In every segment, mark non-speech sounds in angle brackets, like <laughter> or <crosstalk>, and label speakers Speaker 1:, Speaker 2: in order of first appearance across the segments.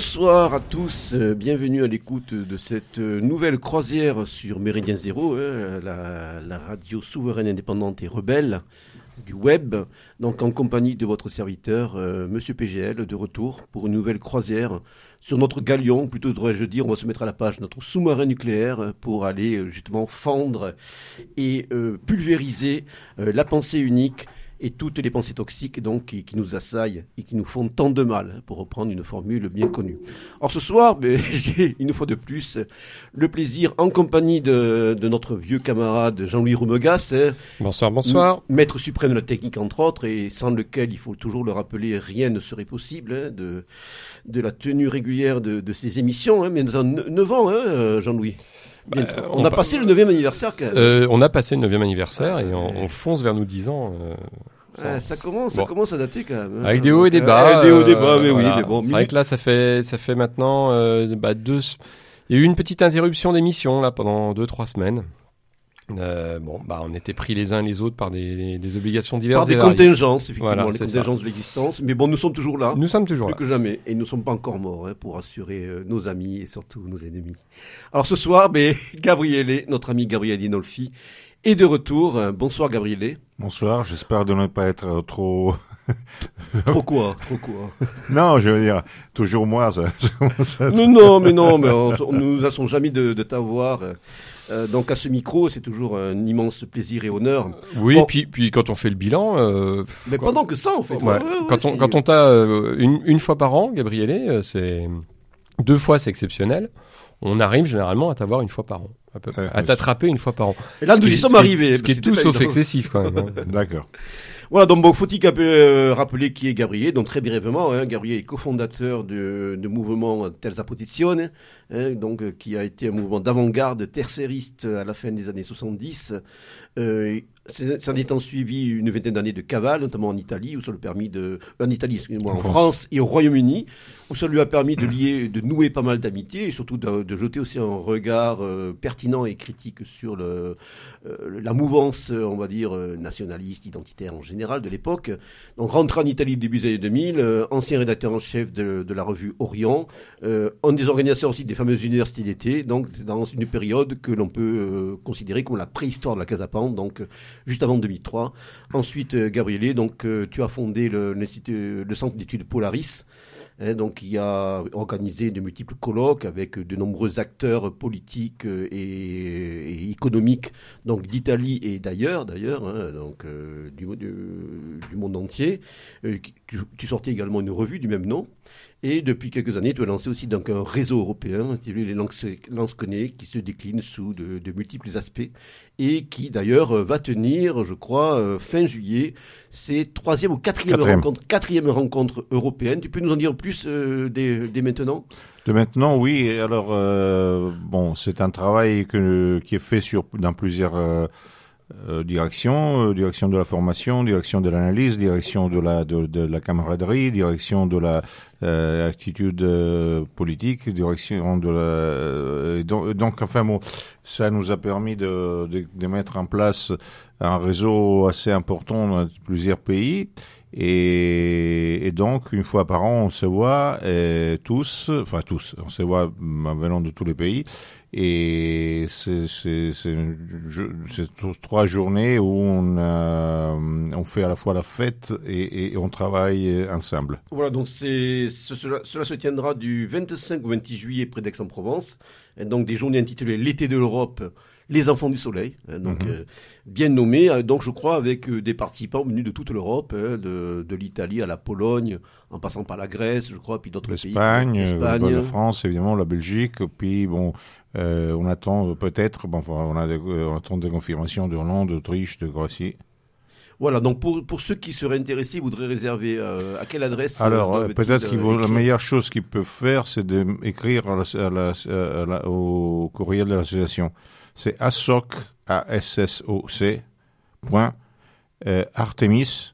Speaker 1: bonsoir à tous, euh, bienvenue à l'écoute de cette euh, nouvelle croisière sur Méridien Zéro, hein, la, radio souveraine indépendante et rebelle du web, donc en compagnie de votre serviteur, euh, Monsieur PGL, de retour pour une nouvelle croisière sur notre galion, plutôt devrais-je dire, on va se mettre à la page notre sous-marin nucléaire pour aller euh, justement fendre et pulvériser la pensée unique et toutes les pensées toxiques donc qui, qui nous assaillent et qui nous font tant de mal, pour reprendre une formule bien connue. Or ce soir, <laughs> ben, j'ai une fois de plus le plaisir, en compagnie de, de notre vieux camarade Jean-Louis Rumegas, hein,
Speaker 2: Bonsoir, bonsoir.
Speaker 1: maître suprême de la technique entre autres, et sans lequel, il faut toujours le rappeler, rien ne serait possible, hein, de, de la tenue régulière de, de ces émissions. Hein, mais nous avons 9 ans, hein, Jean-Louis.
Speaker 2: Bah,
Speaker 1: on,
Speaker 2: on
Speaker 1: a
Speaker 2: pa-
Speaker 1: passé le 9e anniversaire quand même.
Speaker 2: Euh, on a passé le 9e anniversaire et on, on fonce vers nos 10 ans. euh, sans-
Speaker 1: Ah, ça commence, ça
Speaker 2: bon.
Speaker 1: commence à dater quand même. hein.
Speaker 2: Avec des hauts et des
Speaker 1: Euh,
Speaker 2: bas.
Speaker 1: des hauts et des
Speaker 2: euh,
Speaker 1: bas, mais
Speaker 2: voilà.
Speaker 1: oui, mais bon.
Speaker 2: C'est vrai que là, ça fait, ça fait maintenant euh, bah, deux. Il y a eu une petite interruption d'émission là pendant deux trois semaines. Euh, bon, bah, on était pris les uns les autres par des, des obligations diverses
Speaker 1: par des
Speaker 2: et variées.
Speaker 1: contingences, effectivement,
Speaker 2: Voilà,
Speaker 1: les
Speaker 2: ça.
Speaker 1: contingences de l'existence. Mais bon, nous sommes toujours là.
Speaker 2: Nous sommes toujours
Speaker 1: Plus
Speaker 2: là.
Speaker 1: que jamais. Et nous ne sommes pas encore morts hein, pour assurer euh, nos amis et surtout nos ennemis. Alors ce soir, ben, <laughs> Gabriele, notre ami Gabriele Inolfi, est de retour. Euh, Bonsoir Gabriele.
Speaker 3: Bonsoir, j'espère de ne pas être euh, trop... <laughs>
Speaker 1: Trop quoi Trop quoi <laughs>
Speaker 3: non, je veux dire, toujours moi, ça, ça
Speaker 1: Non, non, mais non, mais on, on nous a jamais de, de t'avoir. Euh, donc à ce micro, c'est toujours un immense plaisir et honneur.
Speaker 2: Oui,
Speaker 1: Bon.
Speaker 2: puis puis quand on fait le bilan. euh,
Speaker 1: Mais
Speaker 2: quoi-
Speaker 1: pendant que ça, en fait.
Speaker 2: Ouais.
Speaker 1: Ouais, ouais, ouais,
Speaker 2: quand on quand on t'a euh, une, une fois par an, Gabriele, euh, c'est deux fois c'est exceptionnel. On arrive généralement à t'avoir une fois par an, à, peu près.
Speaker 3: Ouais,
Speaker 2: à
Speaker 3: oui.
Speaker 2: t'attraper une fois par an.
Speaker 1: Et là,
Speaker 2: Ce
Speaker 1: nous
Speaker 2: qui-
Speaker 1: y sommes arrivés.
Speaker 2: Ce qui est tout sauf excessif quand même. hein. <laughs>
Speaker 3: D'accord.
Speaker 1: Voilà, donc bon, faut-il euh, rappeler qui est Gabriel Donc très brièvement, hein, Gabriel est cofondateur de, de mouvement Terza Posizione, hein, donc euh, qui a été un mouvement d'avant-garde tercériste à la fin des années 70. Euh, S'en étant suivi une vingtaine d'années de cavale, notamment en Italie, où ça lui a permis de, en Italie, excusez-moi, en, France. Et au Royaume-Uni, où ça lui a permis de lier, de nouer pas mal d'amitiés et surtout de, de jeter aussi un regard euh, pertinent et critique sur le, euh, la mouvance, on va dire, nationaliste, identitaire en général de l'époque. Donc rentré en Italie début des années 2000, euh, ancien rédacteur en chef de, de la revue Orient, un des organisateurs aussi des fameuses universités d'été, donc dans une période que l'on peut euh, considérer comme la préhistoire de la Casapande, donc juste avant 2003. Ensuite, euh, Gabriele, donc euh, tu as fondé le, centre d'études Polaris, Hein, donc, qui a organisé de multiples colloques avec de nombreux acteurs politiques et, économiques, donc d'Italie et d'ailleurs, d'ailleurs, hein, donc du, monde entier. Tu, tu sortais également une revue du même nom. Et depuis quelques années, tu as lancé aussi donc un réseau européen, intitulé les Lansquenets, qui se décline sous de, de multiples aspects et qui d'ailleurs va tenir, je crois, euh, fin juillet, ses troisième ou quatrième,
Speaker 3: Quatrième.
Speaker 1: rencontre, quatrième rencontre européenne. Tu peux nous en dire plus euh, dès, dès maintenant?
Speaker 3: De maintenant, oui. Alors, euh, bon, c'est un travail que, qui est fait sur, dans plusieurs euh, euh, directions. euh, direction de la formation, direction de l'analyse, direction de la, de, la camaraderie, direction de la euh, attitude euh, politique, direction de la... donc, donc, enfin bon, ça nous a permis de, de, de mettre en place un réseau assez important dans plusieurs pays. Et, et donc, une fois par an, on se voit euh, tous, enfin tous, on se voit mm, venant de tous les pays. Et c'est trois journées où on, euh, on fait à la fois la fête et, et on travaille ensemble.
Speaker 1: Voilà, donc c'est ce- cela, cela se tiendra du 25 au 26 juillet près d'Aix-en-Provence. Donc des journées intitulées L'été de l'Europe, les enfants du soleil. hein, donc
Speaker 3: Mhm.
Speaker 1: euh, bien nommé. euh, Donc je crois avec euh, des participants venus de toute l'Europe, hein, de, de l'Italie à la Pologne, en passant par la Grèce, je crois, puis d'autres pays.
Speaker 3: L'Espagne. la France, évidemment, la Belgique. Puis bon, euh, on attend peut-être, bon, on, a euh, on attend des confirmations de Hollande, d'Autriche, de Croatie.
Speaker 1: Voilà, donc pour, pour ceux qui seraient intéressés, voudraient réserver euh, à quelle adresse
Speaker 3: Alors,
Speaker 1: euh,
Speaker 3: peut-être qu'il vaut, la meilleure chose qu'ils peuvent faire, c'est d'écrire au courriel de l'association. C'est assoc, A-S-S-O-C, point, euh, artemis,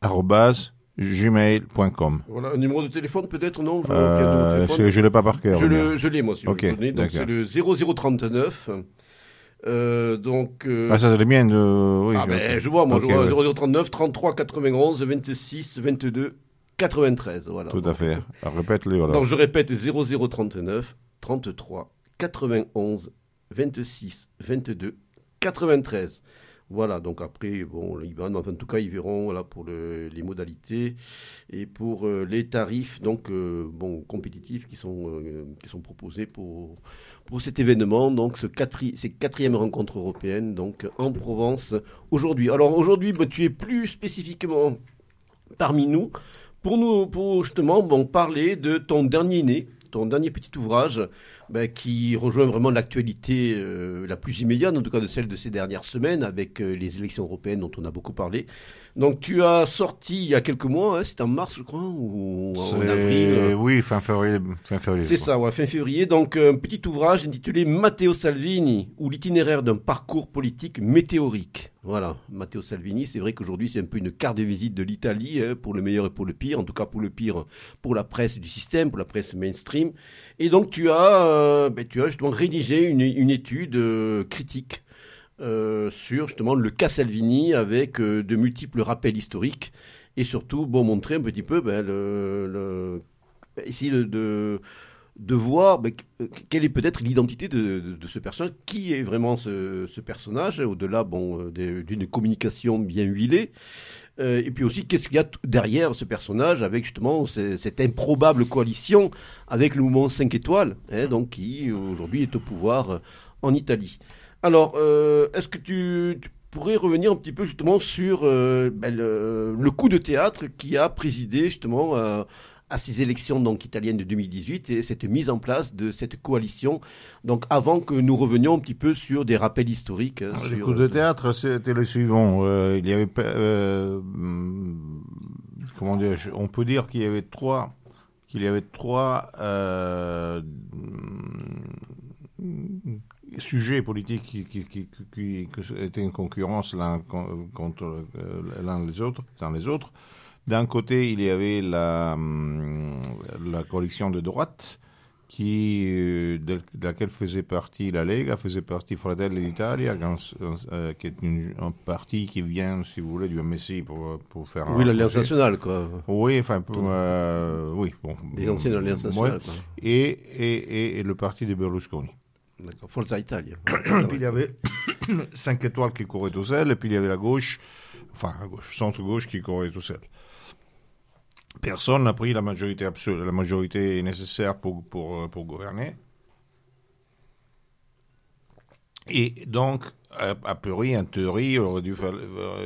Speaker 3: arrobase, gmail.com.
Speaker 1: Voilà, un numéro de téléphone peut-être, non Je,
Speaker 3: Euh, je l'ai pas par cœur.
Speaker 1: je,
Speaker 3: mais-
Speaker 1: le, je l'ai, moi, si
Speaker 3: Ok,
Speaker 1: vous. Donc c'est le 0039. Euh, donc... euh,
Speaker 3: Ah, ça, c'est le mien de, oui.
Speaker 1: Ah
Speaker 3: je-
Speaker 1: ben, je vois, moi,
Speaker 3: Ok,
Speaker 1: je vois
Speaker 3: ouais.
Speaker 1: 0039 33 91 26 22 93, voilà.
Speaker 3: Tout à fait. Répète-le alors.
Speaker 1: Donc je répète 0039 33 91 26 22 93. Voilà, donc après, bon, ils en tout cas, ils verront voilà, pour les modalités et pour euh, les tarifs donc, euh, bon, compétitifs qui sont, euh, proposés pour, cet événement, donc ce ces quatrième rencontre européenne donc, en Provence aujourd'hui. Alors aujourd'hui, bah, tu es plus spécifiquement parmi nous pour nous pour justement bon, parler de ton dernier né, ton dernier petit ouvrage ben, qui rejoint vraiment l'actualité euh, la plus immédiate, en tout cas de celle de ces dernières semaines, avec euh, les élections européennes dont on a beaucoup parlé. Donc tu as sorti il y a quelques mois, hein, c'était en mars je crois, ou en avril.
Speaker 3: Euh, oui, fin février. Fin février
Speaker 1: c'est ça, ouais, fin février. Donc un petit ouvrage intitulé Matteo Salvini ou l'itinéraire d'un parcours politique météorique. Voilà, Matteo Salvini, c'est vrai qu'aujourd'hui c'est un peu une carte de visite de l'Italie, hein, pour le meilleur et pour le pire, en tout cas pour le pire pour la presse du système, pour la presse mainstream. Et donc tu as, ben, tu as justement rédigé une, une étude critique euh, sur justement le cas Salvini avec euh, de multiples rappels historiques et surtout bon montrer un petit peu ben, essayer de, de voir ben, quelle est peut-être l'identité de, de, ce personnage, qui est vraiment ce, ce personnage, au-delà bon, euh, d'une communication bien huilée, et puis aussi qu'est-ce qu'il y a derrière ce personnage avec justement cette improbable coalition avec le mouvement 5 étoiles, hein, donc qui aujourd'hui est au pouvoir en Italie. Alors, euh, est-ce que tu, pourrais revenir un petit peu justement sur euh, ben, le, coup de théâtre qui a présidé justement euh, à ces élections donc italiennes de 2018 et cette mise en place de cette coalition. Donc, avant que nous revenions un petit peu sur des rappels historiques.
Speaker 3: Hein, le coup de théâtre, c'était le suivant. il y avait, comment dire, on peut dire qu'il y avait trois, qu'il y avait trois sujets politiques qui, qui, qui, qui, étaient en concurrence l'un contre euh, l'un les autres, dans les autres. D'un côté, il y avait la, hum, la coalition de droite, qui, euh, de, laquelle faisait partie la Lega, faisait partie Fratelli d'Italia, euh, qui est un parti qui vient, si vous voulez, du MSI pour, pour faire...
Speaker 1: Oui, l'Alliance nationale, quoi.
Speaker 3: Oui, enfin, oui, bon.
Speaker 1: Des anciennes Alliances nationales,
Speaker 3: Et, et, et, le parti de Berlusconi.
Speaker 1: D'accord, Forza Italia. <coughs>
Speaker 3: puis il y avait <coughs> 5 étoiles qui couraient tout seul, et puis il y avait la gauche, enfin la gauche, centre-gauche qui courait tout seul. Personne n'a pris la majorité absolue, la majorité nécessaire pour, pour, pour gouverner. Et donc, a, priori, en théorie, il aurait, dû,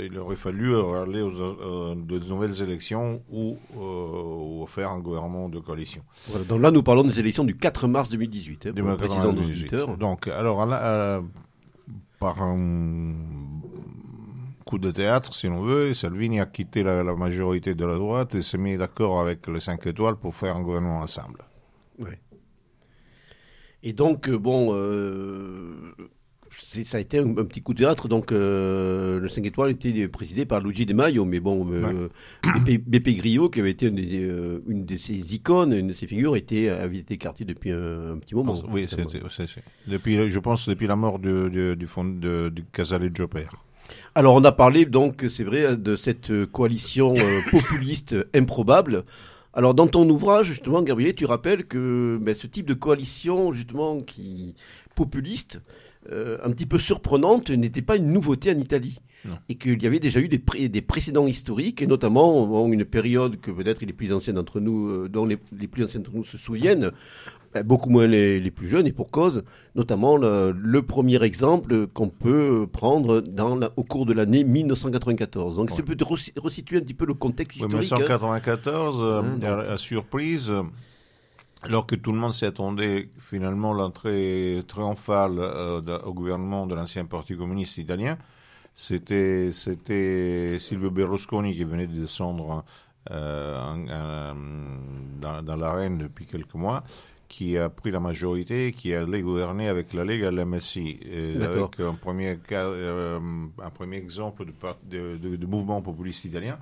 Speaker 3: il aurait fallu aller aux euh, de nouvelles élections ou, euh, faire un gouvernement de coalition.
Speaker 1: donc là, nous parlons des élections du 4 mars 2018. Hein,
Speaker 3: pour Donc, alors, là, par un coup de théâtre, si l'on veut, Salvini a quitté la, majorité de la droite et s'est mis d'accord avec les 5 étoiles pour faire un gouvernement ensemble.
Speaker 1: Oui. Et donc, euh, bon, ça a été un, petit coup de théâtre. Donc, euh, le 5 étoiles était présidé par Luigi De Maio, mais bon, euh, Grillo, qui avait été une, des, euh, une de ses icônes, une de ses figures, était, avait été écarté depuis un, petit moment.
Speaker 3: oui, c'est, depuis, je pense, depuis la mort du, du fond de, du Casaleggio Père.
Speaker 1: Alors, on a parlé donc, c'est vrai, de cette coalition <laughs> populiste improbable. Alors, dans ton ouvrage, justement, Gabriel, tu rappelles que ben, ce type de coalition, justement, qui populiste, euh, un petit peu surprenante n'était pas une nouveauté en Italie. Et qu'il y avait déjà eu des, des, précédents historiques, et notamment une période que peut-être les plus anciens d'entre nous, euh, dont les, plus anciens d'entre nous se souviennent, ben, beaucoup moins les, plus jeunes, et pour cause, notamment le, premier exemple qu'on peut prendre dans au cours de l'année 1994. Donc, ouais. peut resituer un petit peu le contexte historique.
Speaker 3: 1994, hein. euh, à surprise, alors que tout le monde s'y attendait, finalement, l'entrée triomphale euh, au gouvernement de l'ancien Parti communiste italien, c'était c'était Silvio Berlusconi qui venait de descendre euh, dans, dans l'arène depuis quelques mois, qui a pris la majorité, qui allait gouverner avec la Lega et la avec un premier, euh, un premier exemple de, de, de mouvement populiste italien.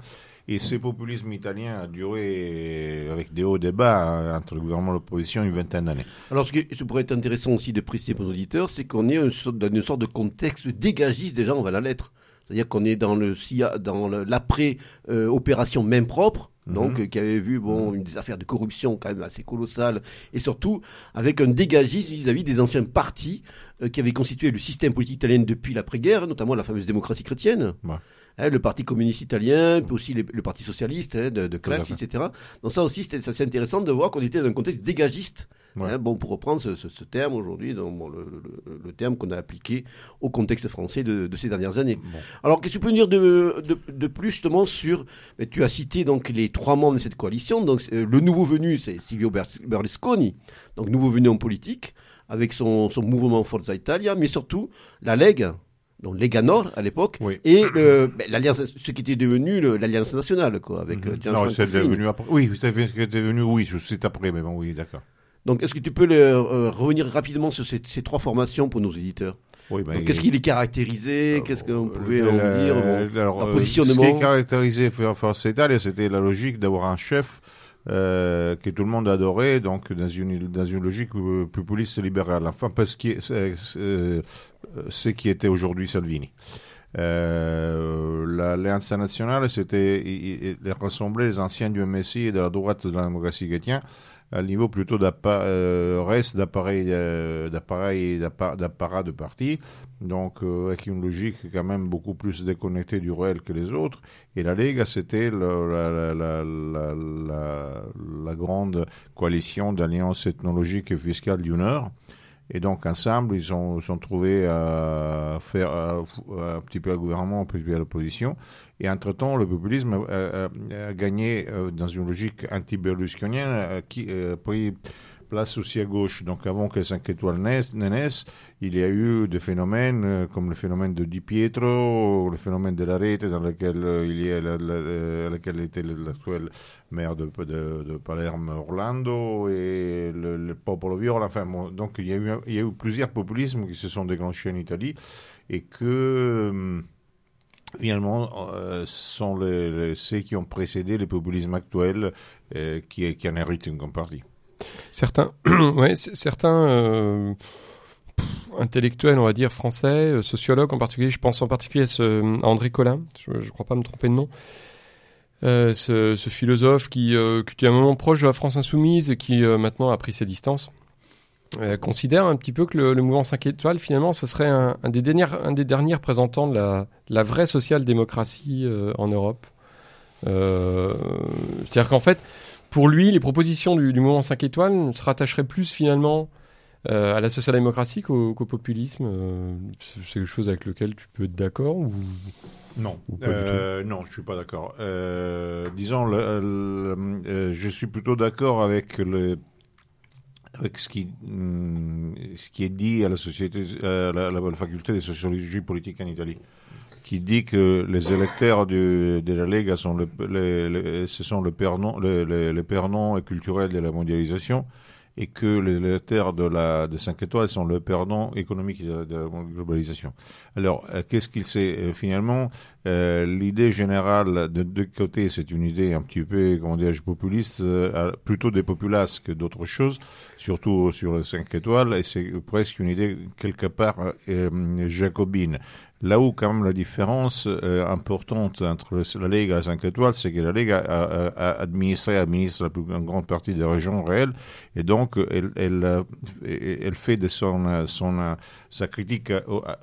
Speaker 3: Et ce populisme italien a duré avec des hauts débats hein, entre le gouvernement et l'opposition une vingtaine d'années.
Speaker 1: Alors, ce qui pourrait être intéressant aussi de préciser pour nos auditeurs, c'est qu'on est dans une sorte de contexte dégagiste déjà, on va la lettre. C'est-à-dire qu'on est dans le dans l'après-opération euh, main propre, donc euh, qui avait vu bon une des affaires de corruption quand même assez colossales et surtout avec un dégagisme vis-à-vis des anciens partis euh, qui avaient constitué le système politique italien depuis l'après-guerre, notamment la fameuse démocratie chrétienne. Hein, le Parti communiste italien, puis aussi les- le Parti socialiste hein, de, de Clash, etc. Donc ça aussi, c'était c'est intéressant de voir qu'on était dans un contexte dégagiste.
Speaker 3: Ouais.
Speaker 1: Hein, bon, pour reprendre ce, ce- ce terme aujourd'hui, donc, bon, le, le- le terme qu'on a appliqué au contexte français de, de ces dernières années.
Speaker 3: Bon.
Speaker 1: Alors, qu'est-ce que tu peux nous dire de, de, de plus justement sur mais Tu as cité donc les trois membres de cette coalition. Donc, euh, le nouveau venu, c'est Silvio Berlusconi, donc nouveau venu en politique, avec son, son mouvement Forza Italia, mais surtout la Lega, donc Lega Nord à l'époque,
Speaker 3: Oui.
Speaker 1: et le- ben, l'alliance, ce qui était devenu l'alliance nationale, quoi, avec euh,
Speaker 3: Mhm. Non, c'est devenu après. Oui, c'est devenu, oui, c'est après, mais bon, oui, d'accord.
Speaker 1: Donc, est-ce que tu peux le- euh, revenir rapidement sur ces, ces trois formations pour nos éditeurs?
Speaker 3: Oui, ben,
Speaker 1: Qu'est-ce qui les caractérisait? Qu'est-ce qu'on pouvait
Speaker 3: Euh,
Speaker 1: en dire?
Speaker 3: Euh,
Speaker 1: bon,
Speaker 3: alors, euh,
Speaker 1: positionnement?
Speaker 3: Ce qui caractérisait For- Forza Italia, c'était la logique d'avoir un chef euh, que tout le monde adorait, donc dans une, dans une logique euh, populiste libérale. Enfin, parce que ce qui était aujourd'hui Salvini. Euh, l'Alliance nationale, c'était rassemblait les anciens du MSI et de la droite de la démocratie chrétienne à niveau plutôt euh, reste d'appareil euh, d'appareil de parti donc euh, avec une logique quand même beaucoup plus déconnectée du réel que les autres. Et la Lega, c'était la, la grande coalition d'alliances ethnologiques et fiscales du Nord. Et donc ensemble, ils ont sont trouvés à faire à- un petit peu le gouvernement, un petit peu l'opposition. Et entre-temps, le populisme a, gagné euh, dans une logique anti-berlusconienne euh, qui a pris place aussi à gauche. Donc avant que 5 étoiles ne naissent, il y a eu des phénomènes euh, comme le phénomène de Di Pietro, le phénomène de la Rete dans lequel euh, il y a la- la- euh, lequel était l'actuel maire de, de, de Palerme, Orlando, et le, le Popolo Viola. Enfin, donc il y, a eu, il y a eu plusieurs populismes qui se sont déclenchés en Italie et que finalement sont ceux qui ont précédé le populisme actuel euh, qui, qui en héritent une grande partie.
Speaker 2: Certains, <clears throat> ouais, certains pff, intellectuels, on va dire français, euh, sociologues en particulier, je pense en particulier à, à André Collin, je ne crois pas me tromper de nom, euh, ce, philosophe qui, euh, était à un moment proche de la France insoumise et qui euh, maintenant a pris ses distances, euh, considère un petit peu que le, mouvement 5 étoiles, finalement, ce serait un, des, derniers, représentants de la, vraie social-démocratie euh, en Europe. Euh, C'est-à-dire qu'en fait, pour lui, les propositions du, du mouvement 5 étoiles se rattacheraient plus finalement euh, à la social-démocratie qu'au populisme. Euh, c'est quelque chose avec lequel tu peux être d'accord ou...
Speaker 3: Non,
Speaker 2: Ou
Speaker 3: euh, non, je suis pas d'accord. Euh, disons, le, le- euh, je suis plutôt d'accord avec le avec ce qui ce qui est dit à la société, à la, la- la faculté de sociologie politique en Italie, qui dit que les électeurs du, de la Lega sont le, les- les- ce sont le perdant, le, le, le perdant culturel de la mondialisation et que les électeurs de la de 5 étoiles sont le perdant économique de, la globalisation. Alors, euh, qu'est-ce qu'il sait euh, finalement? Euh, L'idée générale de deux côtés, c'est une idée un petit peu, comment dirais-je, populiste, plutôt des populaces que d'autres choses, surtout sur les 5 étoiles, et c'est presque une idée quelque part jacobine. Là où quand même la différence euh, importante entre la Lega et 5 étoiles, c'est que la Lega a, a- a administré, administre la plus grande partie des régions réelles, et donc elle, euh, fait de son, sa critique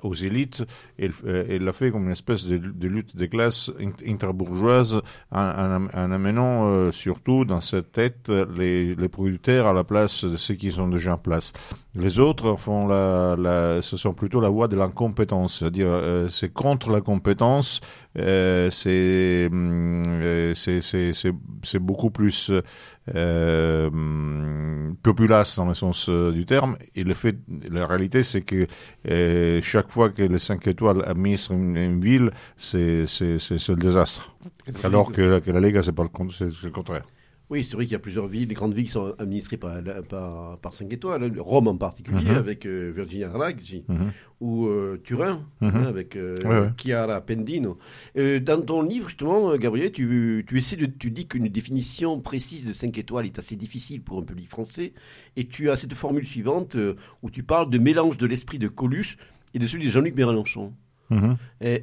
Speaker 3: aux, élites, elle, euh, elle l'a fait comme une espèce de, lutte des classes int- interbourgeoises, en, en, en amenant surtout dans cette tête les, les producteurs à la place de ceux qui sont déjà en place. Les autres font la, la, ce sont plutôt la voie de l'incompétence, c'est-à-dire euh, c'est contre la compétence, euh, c'est hum, euh, c'est c'est c'est c'est beaucoup plus euh, hum, populace dans le sens euh, du terme. Et le fait, la réalité, c'est que euh, chaque fois que les 5 étoiles administrent une, une ville, c'est c'est c'est c'est le désastre. Alors que, la- que la Lega, c'est pas le le contraire.
Speaker 1: Oui, c'est vrai qu'il y a plusieurs villes, les grandes villes qui sont administrées par, par, par 5 étoiles, hein. Rome en particulier,
Speaker 3: Mhm.
Speaker 1: avec euh, Virginia Raggi,
Speaker 3: Mhm.
Speaker 1: ou euh, Turin,
Speaker 3: Mhm.
Speaker 1: hein, avec euh,
Speaker 3: Ouais, ouais.
Speaker 1: Chiara Pendino. Dans ton livre, justement, Gabriel, tu, tu, essaies de, tu dis qu'une définition précise de 5 étoiles est assez difficile pour un public français, et tu as cette formule suivante où tu parles de mélange de l'esprit de Coluche et de celui de Jean-Luc Mélenchon. Mhm.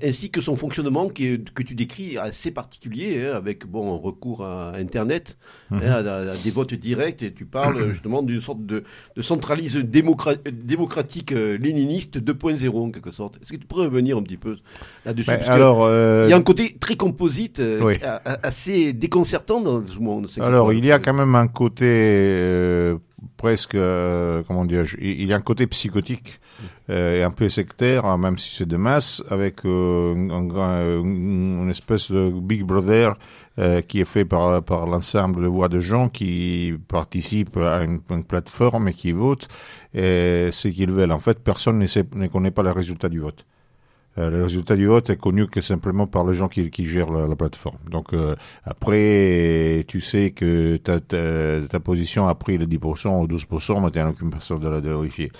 Speaker 1: ainsi que son fonctionnement qui que tu décris assez particulier, hein, avec bon recours à Internet, hein, mhm. à, des votes directs, et tu parles <clears throat> justement d'une sorte de, de centralisme démocratique euh, léniniste 2.0 en quelque sorte. Est-ce que tu pourrais revenir un petit peu là-dessus? Ben, Alors, euh, il y a un côté très composite, euh, assez déconcertant dans ce monde.
Speaker 3: Alors, il y a quand même un côté presque, euh, comment dire, il y a un côté psychotique euh, et un peu sectaire, hein, même si c'est de masse, avec euh, un, une espèce de Big Brother qui est fait par, par l'ensemble de voix de gens qui participent à une, plateforme et qui votent et ce qu'ils veulent. En fait, personne ne, sait, ne connaît pas les résultats du vote. Euh, le résultat du vote est connu que simplement par les gens qui, qui gèrent la, plateforme. Donc euh, après, tu sais que ta, ta, ta, position a pris le 10% ou 12%, mais tu n'as aucune personne de la, de vérifier.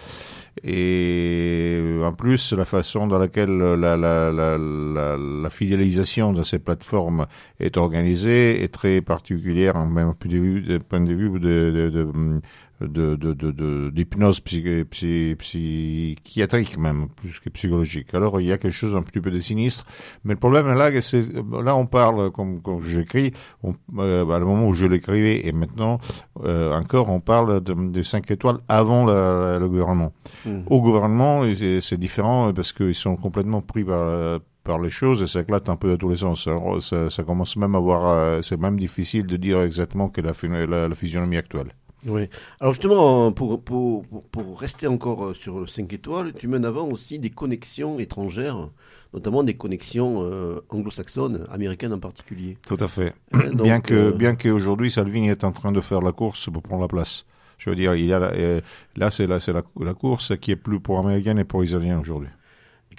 Speaker 3: Et en plus, la façon dans laquelle la, la, la, la, fidélisation de ces plateformes est organisée est très particulière, même du point de vue de, de, de, de, d'hypnose psychiatrique même, plus que psychologique. Alors il y a quelque chose un petit peu de sinistre, mais le problème là, c'est là on parle, comme, comme j'écris, euh, à le moment où je l'écrivais et maintenant euh, encore, on parle de, de 5 étoiles avant le gouvernement. Hmm. Au gouvernement, c'est différent parce qu'ils sont complètement pris par par les choses et ça éclate un peu de tous les sens. ça, ça, commence même à voir, euh, c'est même difficile de dire exactement quelle est la, la physionomie actuelle.
Speaker 1: Oui. Alors justement, pour, pour, pour rester encore euh, sur le 5 étoiles, tu mènes avant aussi des connexions étrangères, notamment des connexions euh, anglo-saxonnes, américaines en particulier.
Speaker 3: Tout à fait. Hein, bien que euh, bien qu'aujourd'hui Salvini est en train de faire la course pour prendre la place. Je veux dire, il y a là c'est là c'est la, la, course qui est plus pour américaine et pour israélien aujourd'hui.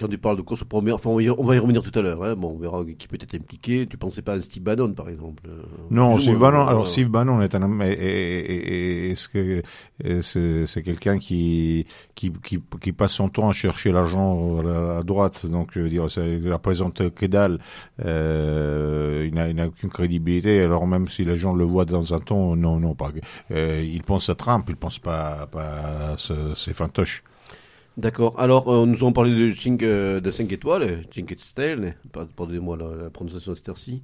Speaker 1: Quand tu parles de course première, enfin, on, va y revenir tout à l'heure. Hein. Bon, on verra qui peut être impliqué. Tu pensais pas à Steve Bannon, par exemple euh,
Speaker 3: Non, Steve Bannon. Alors, Steve Bannon est un. Est-ce que c'est quelqu'un qui, qui, qui qui passe son temps à chercher l'argent à droite? Donc, je veux dire, il représente que dalle. Euh, il n'a aucune crédibilité. Alors, même si les gens le voient dans un ton, non, non, pas. Euh, il pense à Trump. Il pense pas, pas à ses fantoches.
Speaker 1: D'accord. Alors, euh, nous avons parlé de 5, euh, 5 étoiles, 5 stelle, pardonnez-moi la, la, prononciation de cette heure-ci.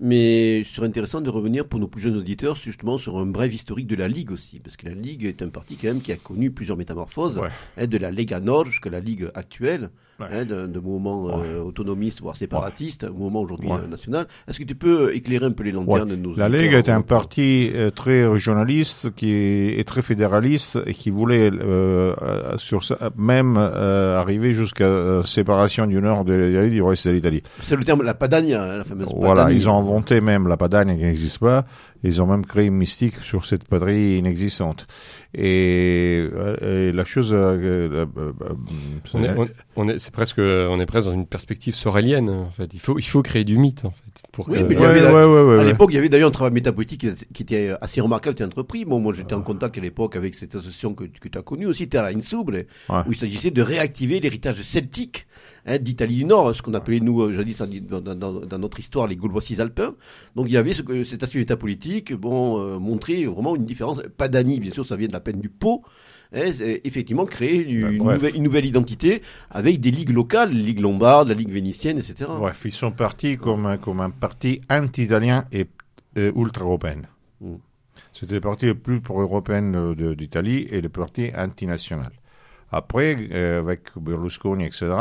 Speaker 1: Mais ce serait intéressant de revenir pour nos plus jeunes auditeurs justement sur un bref historique de la Ligue aussi, parce que la Ligue est un parti quand même qui a connu plusieurs métamorphoses, hein, de la Lega Nord jusqu'à la Ligue actuelle hein, de, de mouvements euh, autonomistes, voire séparatistes, un mouvement aujourd'hui euh, national. Est-ce que tu peux éclairer un peu les lanternes de nos
Speaker 3: La Ligue est un parti euh, très régionaliste, qui est, très fédéraliste et qui voulait euh, sur ça, même arriver jusqu'à séparation du nord de l'Italie du reste de l'Italie.
Speaker 1: C'est le terme, la Padania, la fameuse
Speaker 3: Padania. Voilà, ils ont inventé même la Padania qui n'existe pas. Ils ont même créé une mystique sur cette patrie inexistante. Et, euh, la chose, euh, euh,
Speaker 2: on est, on, est, c'est presque, on est presque dans une perspective sorélienne. En fait, il faut, il faut créer du mythe. En fait,
Speaker 1: pour oui, mais il y avait, à l'époque, il y avait d'ailleurs un travail métapolitique qui, était assez remarquable, qui était entrepris. Bon, moi, j'étais en contact à l'époque avec cette association que, que tu as connue aussi, Terra Insouble, où il s'agissait de réactiver l'héritage celtique hein, d'Italie du Nord, ce qu'on appelait nous jadis dans, dans, dans, notre histoire les Gaulois cisalpins. Donc il y avait ce, cet aspect métapolitique, bon, euh, montrer vraiment une différence. Pas d'Annie, bien sûr, ça vient de la peine du pot. Hein, effectivement créer une, nouvelle, identité avec des ligues locales, la Ligue lombarde, la Ligue vénitienne, etc.
Speaker 3: Bref, ils sont partis comme, un, comme un parti anti-italien et, ultra-européen. Mm. C'était le parti le plus pro-européen d'Italie et le parti anti-national. Après, euh, avec Berlusconi, etc.,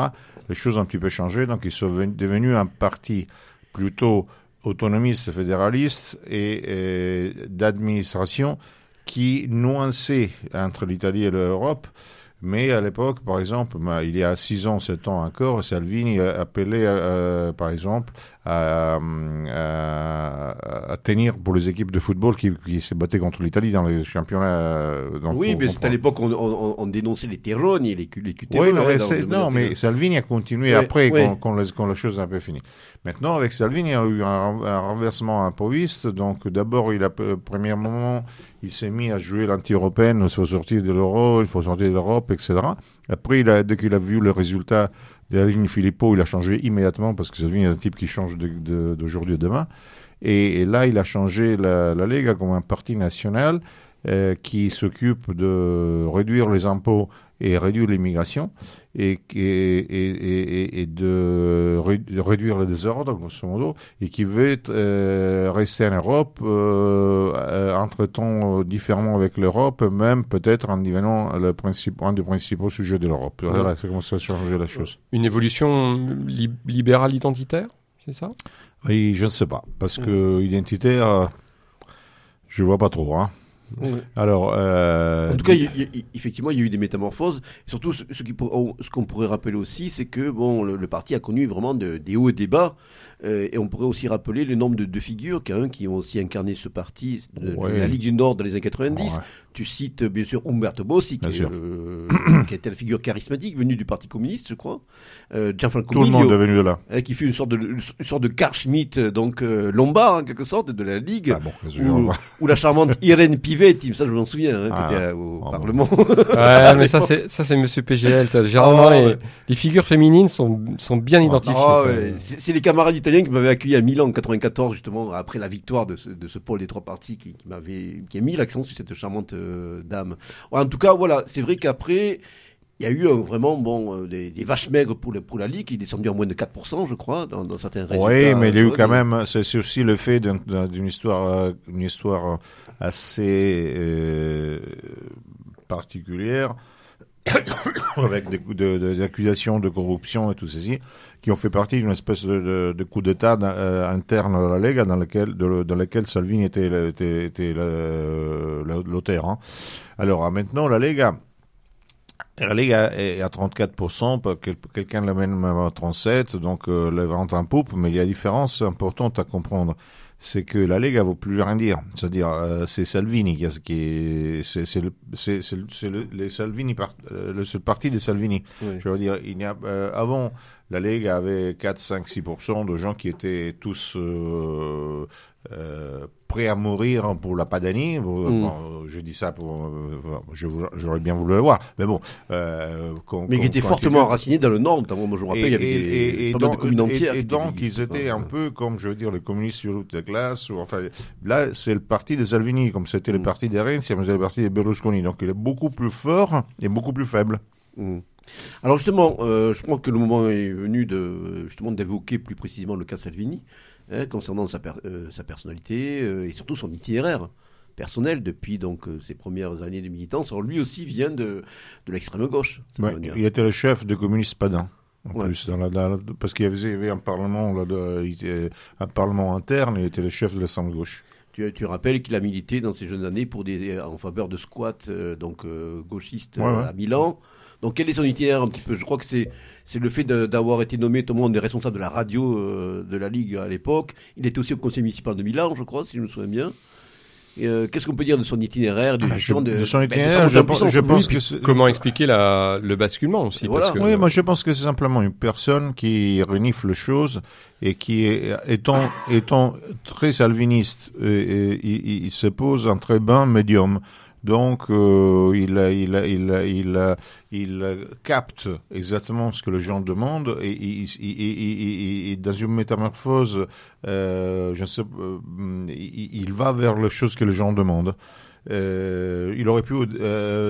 Speaker 3: les choses ont un petit peu changé, donc ils sont devenus un parti plutôt autonomiste, fédéraliste et, d'administration qui nuançait entre l'Italie et l'Europe mais à l'époque, par exemple, bah, il y a 6 ans, 7 ans encore, Salvini appelait, euh, par exemple, à, à, tenir pour les équipes de football qui, qui se battaient contre l'Italie dans les championnats. Euh,
Speaker 1: dans oui, mais c'était à l'époque, on, on, on, dénonçait les terroni, les, les
Speaker 3: Oui, non, mais Salvini a continué après, Quand, quand, les, quand, la chose a un peu fini. Maintenant, avec Salvini, il y a eu un, un renversement improviste. Donc, d'abord, il a, premier moment, il s'est mis à jouer l'anti-européenne, il faut sortir de l'euro, il faut sortir de l'Europe, etc. Après, il a, dès qu'il a vu le résultat la ligne Philippot, il a changé immédiatement parce que c'est un type qui change d'aujourd'hui de, à demain. Et, là, il a changé la, la Lega comme un parti national euh, qui s'occupe de réduire les impôts et réduire l'immigration et, et, et, et, de, réduire le désordre, grosso modo, et qui veut euh, rester en Europe euh, en traitant différemment avec l'Europe, même peut-être en devenant le principe, un des principaux sujets de l'Europe. Voilà, c'est comme ça a changé la chose.
Speaker 2: Une évolution libérale identitaire, c'est ça?
Speaker 3: Oui, je ne sais pas, parce que identitaire, je vois pas trop. Hein. Alors,
Speaker 1: euh, en tout cas, effectivement, il y a eu des métamorphoses. Surtout, ce, oh, ce qu'on pourrait rappeler aussi, c'est que bon, le, parti a connu vraiment des hauts et des bas. Euh, et on pourrait aussi rappeler le nombre de, de figures qui ont aussi incarné ce parti de, la Ligue du Nord dans les années 90. Tu cites bien sûr Umberto Bossi, qui, <coughs> qui était la figure charismatique venue du Parti communiste, je crois.
Speaker 3: Euh, Gianfranco Tout le monde est venu de là.
Speaker 1: Euh, qui fut une sorte de, une sorte de Carl Schmitt, donc euh, lombard en quelque sorte, de la Ligue. Ah bon, ou, ou, la charmante Irène <laughs> Pivetti, ça je m'en souviens, hein, ah. était au ah Parlement. <laughs>
Speaker 2: ouais, mais ça c'est ça c'est Monsieur PGL. Généralement, les, les, figures féminines sont sont bien identifiées.
Speaker 1: Ouais. C'est les camarades italiens qui m'avaient accueilli à Milan en 94 justement après la victoire de ce, de ce pôle des trois partis qui, qui m'avait qui a mis l'accent sur cette charmante euh, dame. en tout cas, voilà, c'est vrai qu'après, il y a eu vraiment bon, euh, des, vaches maigres pour, pour la Ligue, qui descendu en moins de 4%, je crois, dans, dans certains résultats.
Speaker 3: Oui, mais il y a eu quand même, c'est aussi le fait d'une histoire, euh, une histoire assez particulière <coughs> avec des, de, accusations de corruption et tout ceci, qui ont fait partie d'une espèce de, de, coup d'État interne à la Lega, dans lequel, dans lequel Salvini était, était, était l'auteur. Hein. Alors maintenant, la Lega, la Lega est à 34%, quelqu'un l'amène même à 37%, donc euh, le vente en poupe, mais il y a une différence importante à comprendre c'est que la Lega vaut plus rien dire. C'est-à-dire, euh, c'est Salvini qui, est, c'est, c'est le, c'est, c'est le, les Salvini, euh, le seul parti des Salvini. Je veux dire, il y a, euh, avant, la Lega avait 4, 5, 6% de gens qui étaient tous euh, prêts à mourir pour la Padanie. Mm. je dis ça pour, euh, j'aurais bien voulu le voir, mais bon.
Speaker 1: Euh, mais qui étaient fortement enracinés dans le Nord, notamment. Moi, je me rappelle, il y avait des, et,
Speaker 3: donc, de communes entières. Et, donc, ils étaient un peu comme, je veux dire, les communistes sur route de classe. Ou, enfin, là, c'est le parti des Salvini, comme c'était le mm. parti des Renzi, mais c'est le parti des Berlusconi. Donc, il est beaucoup plus fort et beaucoup plus faible.
Speaker 1: Mm. Alors justement, euh, je pense que le moment est venu de justement d'évoquer plus précisément le cas Salvini hein, concernant sa, euh, sa personnalité euh, et surtout son itinéraire personnel depuis donc ses premières années de militance. Alors lui aussi vient de, de l'extrême gauche.
Speaker 3: il était le chef de communiste Padin. En plus, dans la, parce qu'il y avait un parlement, là, de, un parlement interne, il était le chef de l'extrême gauche.
Speaker 1: Tu, tu rappelles qu'il a milité dans ses jeunes années pour des, en faveur de squat, donc gauchiste à Milan. Donc quel est son itinéraire un petit peu? Je crois que c'est c'est le fait d'avoir été nommé tout le monde des responsables de la radio euh, de la Ligue à l'époque. Il était aussi au conseil municipal de Milan, je crois, si je me souviens bien. Euh, qu'est-ce qu'on peut dire de son itinéraire,
Speaker 3: du ah, je, de, son ben, itinéraire Je, pense, que
Speaker 2: comment expliquer la, le basculement aussi
Speaker 3: parce que... Oui, moi je pense que c'est simplement une personne qui renifle les choses et qui, est, étant, étant très salviniste, euh, il, il, se pose un très bon médium. Donc, euh, il, capte exactement ce que les gens demandent et, dans une métamorphose, euh, euh, il, va vers les choses que les gens demandent. Il aurait pu,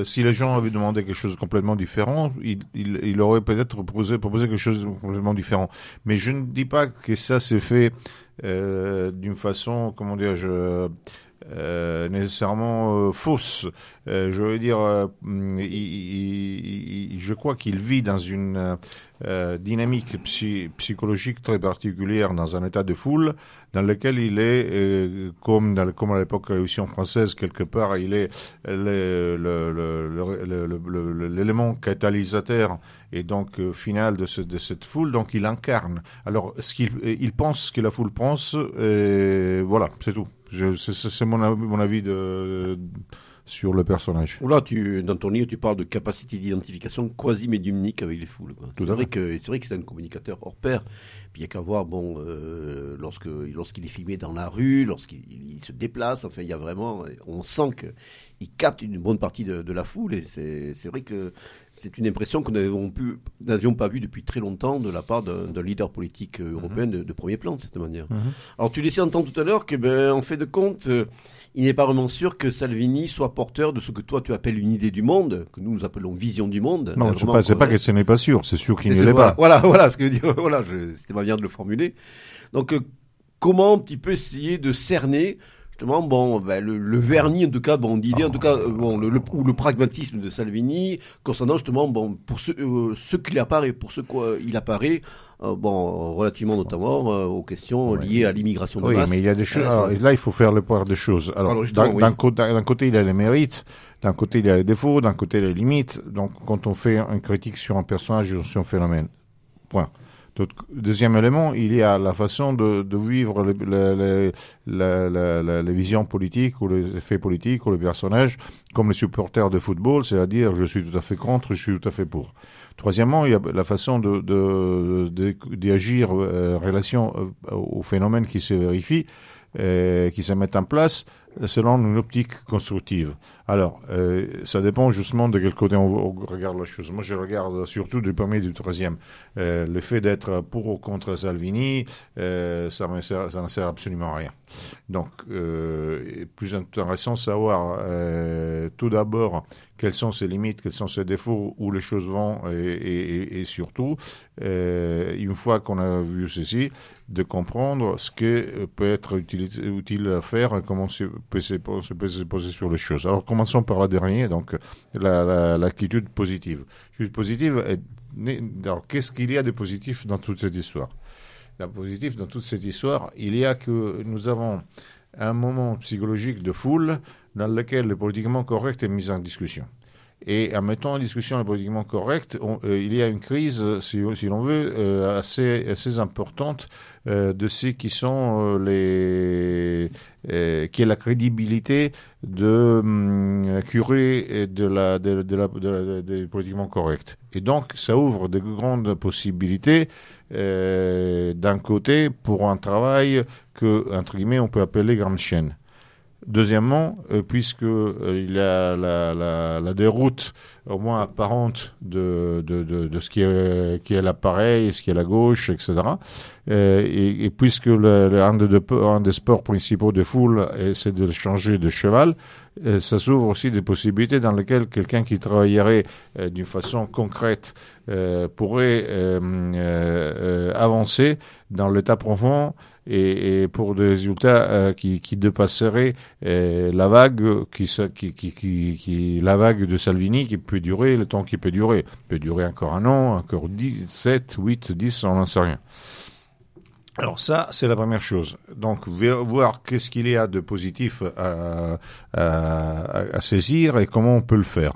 Speaker 3: si les gens avaient demandé quelque chose de complètement différent, il, aurait peut-être proposé, quelque chose de complètement différent. Mais je ne dis pas que ça s'est fait d'une façon, comment dire, je euh, nécessairement euh, fausse. Euh, je veux dire, mm, je crois qu'il vit dans une dynamique psychologique très particulière, dans un état de foule, dans lequel il est, comme, à l'époque de la Révolution française, quelque part, il est l'élément catalysateur et donc final de, de, cette foule, donc il incarne. Alors, ce qu'il il pense ce que la foule pense, et voilà, c'est tout. C'est mon, mon, avis de, sur le personnage.
Speaker 1: Là, tu, dans ton livre, tu parles de capacité d'identification quasi médiumnique avec les foules. C'est vrai, que, c'est vrai que c'est un communicateur hors pair. Puis il n'y a qu'à voir, bon, euh, lorsque, lorsqu'il est filmé dans la rue, lorsqu'il se déplace, enfin, il y a vraiment, on sent il capte une bonne partie de, la foule et c'est vrai que c'est une impression que nous n'avions pas vue depuis très longtemps de la part d'un leader politique euh, européen de, premier plan de cette manière. Mhm. Alors tu laissais entendre tout à l'heure que ben, en fait de compte, euh, il n'est pas vraiment sûr que Salvini soit porteur de ce que toi tu appelles une idée du monde, que nous nous appelons vision du monde.
Speaker 3: Non, c'est pas, pas que ce n'est pas sûr, c'est sûr qu'il ne l'est
Speaker 1: pas.
Speaker 3: Voilà, <laughs>
Speaker 1: voilà, ce que je veux dire, voilà, c'était ma manière de le formuler. Donc euh, comment un petit peu essayer de cerner justement, bon, ben, le, vernis, en tout cas, bon, d'idée, en tout cas, euh, bon, le, ou le pragmatisme de Salvini, concernant justement, bon, pour ce, euh, ce qu'il apparaît, pour ce quoi il apparaît, euh, bon, relativement notamment aux questions liées à l'immigration de
Speaker 3: oui, mais il y a des choses. là, il faut faire le point des choses. Alors, d'un côté, côté, il y a les mérites. D'un côté, il y a les défauts, d'un côté, les limites. Donc, quand on fait une critique sur un personnage ou sur un phénomène, point. Deuxième élément, il y a la façon de, de vivre les, les, les, visions politiques ou les effets politiques ou les personnages comme les supporters de football, c'est-à-dire je suis tout à fait contre, je suis tout à fait pour. Troisièmement, il y a la façon de, d'agir de, euh, en relation euh, aux phénomènes qui se vérifient, euh, qui se mettent en place selon une optique constructive. Alors, euh, ça dépend justement de quel côté on, regarde la chose. Moi, je regarde surtout du premier et du troisième. Euh, le fait d'être pour ou contre Salvini, euh, ça, ça ne sert absolument à rien. Donc, euh, plus intéressant de savoir euh, tout d'abord quelles sont ses limites, quels sont ses défauts, où les choses vont, et, surtout, euh, une fois qu'on a vu ceci, de comprendre ce que peut être utile, utile à faire et comment se peut se, poser sur les choses. Alors, commençons par la dernière, donc l'attitude la, positive. L'attitude positive, est, alors qu'est-ce qu'il y a de positif dans toute cette histoire? La positif dans toute cette histoire, il y a que nous avons un moment psychologique de foule dans lequel le politiquement correct est mis en discussion. Et en mettant en discussion le politiquement correct, euh, il y a une crise, si, l'on veut, euh, assez, assez importante euh, de ce qui sont les, qui est la crédibilité de hum, curé de la, de, de la, de politiquement correct. Et donc, ça ouvre de grandes possibilités d'un côté pour un travail que, entre guillemets, on peut appeler grande chaîne. Deuxièmement, euh, puisque euh, il y a la, déroute au moins apparente de, ce qui est, l'appareil, ce qui est la gauche, etc. Euh, et, puisque le, le un, de, un, des sports principaux de foule, c'est de changer de cheval, euh, ça s'ouvre aussi des possibilités dans lesquelles quelqu'un qui travaillerait d'une façon concrète pourrait avancer dans l'état profond et, pour des résultats euh, qui, dépasseraient euh, la vague qui, qui, la vague de Salvini qui peut durer le temps qui peut durer. peut durer encore un an, encore 10, 7, 8, 10, on n'en sait rien. Alors ça, c'est la première chose. Donc voir qu'est-ce qu'il y a de positif à, à, à, saisir et comment on peut le faire.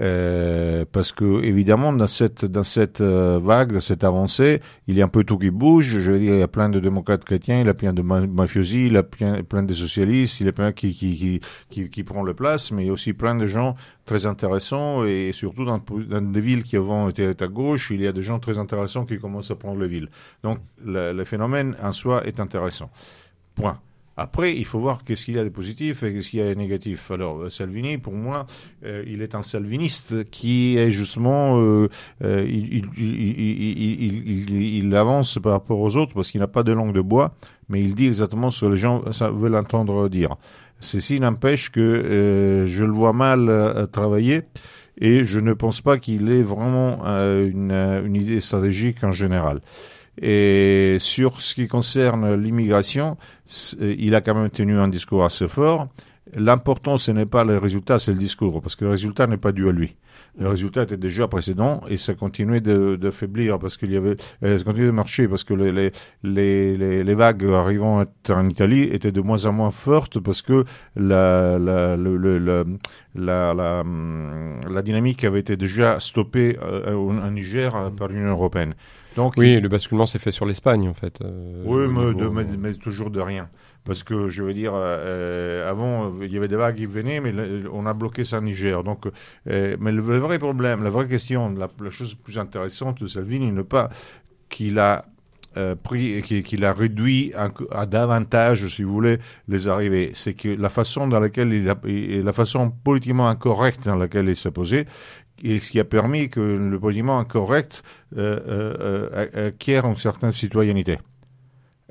Speaker 3: Euh, parce que évidemment dans cette dans cette euh, vague, dans cette avancée, il y a un peu tout qui bouge. Je veux dire, il y a plein de démocrates chrétiens, il y a plein de mafiosi, il y a plein, plein de socialistes, il y a plein qui qui qui qui, prend le place, mais il y a aussi plein de gens très intéressants et surtout dans, des villes qui avant étaient à gauche, il y a des gens très intéressants qui commencent à prendre les villes. Donc le phénomène en soi est intéressant. Point. Après, il faut voir qu'est-ce qu'il y a de positif et qu'est-ce qu'il y a de négatif. Alors, euh, Salvini, pour moi, euh, il est un salviniste qui est justement, euh, euh il, il, il, il, avance par rapport aux autres parce qu'il n'a pas de langue de bois, mais il dit exactement ce que les gens veulent entendre dire. Ceci n'empêche que je le vois mal travailler et je ne pense pas qu'il ait vraiment une idée stratégique en général. Et sur ce qui concerne l'immigration, il a quand même tenu un discours assez fort. L'important, ce n'est pas le résultat, c'est le discours, parce que le résultat n'est pas dû à lui. Le résultat était déjà précédent et ça continuait de, de faiblir parce qu'il y avait, euh, ça continuait de marcher parce que les, les, les, les, vagues arrivant en Italie étaient de moins en moins fortes parce que la, la, le, le, la, la, la, dynamique avait été déjà stoppée euh, en Niger par l'Union européenne.
Speaker 2: Donc, oui, le basculement s'est fait sur l'Espagne en fait.
Speaker 3: Euh, oui, mais, mais, toujours de rien. Parce que je veux dire, euh, avant, il y avait des vagues qui venaient, mais on a bloqué ça en Niger. Donc, euh, mais le, vrai problème, la vraie question, la, chose plus intéressante de Salvini n'est pas qu'il a euh, pris, qu'il a réduit à, davantage, si vous voulez, les arrivées. C'est que la façon dans laquelle il a, la façon politiquement incorrecte dans laquelle il s'est posé, et ce qui a permis que le politiquement incorrect euh, euh, acquiert une certaine citoyenneté.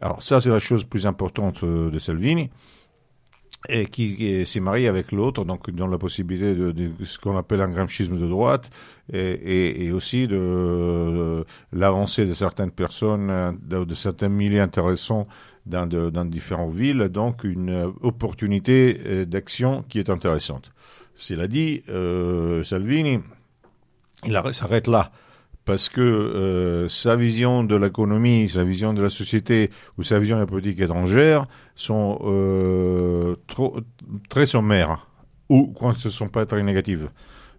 Speaker 3: Alors ça, c'est la chose plus importante de Salvini et qui, s'est marié avec l'autre, donc dans la possibilité de, ce qu'on appelle un gramscisme de droite, et, aussi de, l'avancée de certaines personnes, de, certains milliers intéressants dans, dans différentes villes, donc une opportunité euh, d'action qui est intéressante. Cela dit, euh, Salvini, il s'arrête là parce que euh, sa vision de l'économie, sa vision de la société ou sa vision de la politique étrangère sont euh, trop, très sommaires ou quand ce ne sont pas très négatives.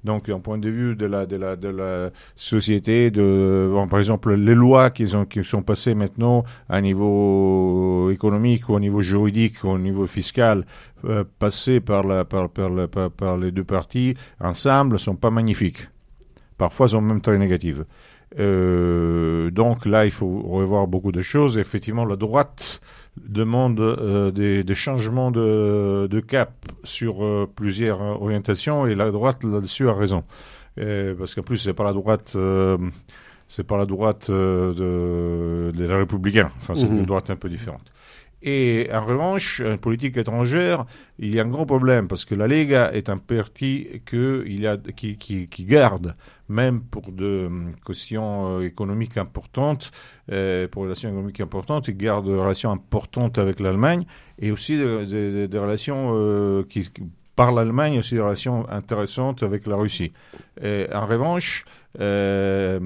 Speaker 3: Donc, d'un point de vue de la, de la, de la société, de, bon, par exemple, les lois qui sont, qui sont passées maintenant à niveau économique au niveau juridique au niveau fiscal, euh, passées par, la, par, par, par, par les deux parties ensemble, sont pas magnifiques. Parfois, sont même très négatives. Euh, donc là, il faut revoir beaucoup de choses. Effectivement, la droite demande euh, des, des, changements de, de, cap sur euh, plusieurs orientations et la droite là-dessus a raison. parce qu'en plus, c'est pas la droite, euh, c'est pas la droite de, des républicains. Enfin, c'est mhm. une droite un peu différente. Et en revanche, en politique étrangère, il y a un gros problème parce que la Lega est un parti que il a, qui, garde, même pour de questions euh, économiques importantes, euh, pour des relations économiques importantes, il garde des relations importantes avec l'Allemagne et aussi des, des, relations euh, qui, par l'Allemagne, aussi des relations intéressantes avec la Russie. En revanche, euh,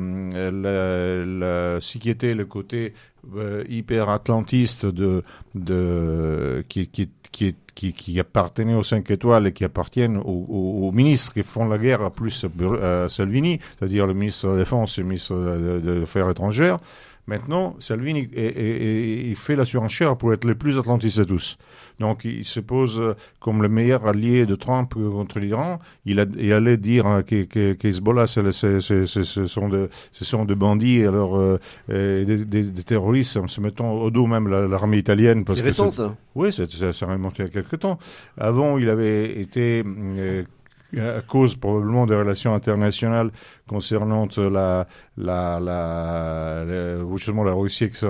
Speaker 3: ce qui était le côté euh, hyper atlantiste de, de, qui, qui, qui, qui, qui appartenait aux 5 étoiles et qui appartiennent aux, aux, ministres qui font la guerre à plus à Salvini, c'est-à-dire le ministre de la Défense et le ministre des Affaires étrangères. Maintenant, Salvini il fait la surenchère pour être le plus atlantiste de tous. Donc, il se pose comme le meilleur allié de Trump contre l'Iran. Il, allait dire que, que, que Hezbollah, ce sont de, ce sont des bandits, alors euh, des, des, terroristes, en se mettant au dos même l'armée italienne.
Speaker 1: C'est récent, ça
Speaker 3: Oui, ça, ça, remonté à quelque temps. Avant, il avait été euh, à cause probablement des relations internationales concernant la, la, la, justement la Russie, etc.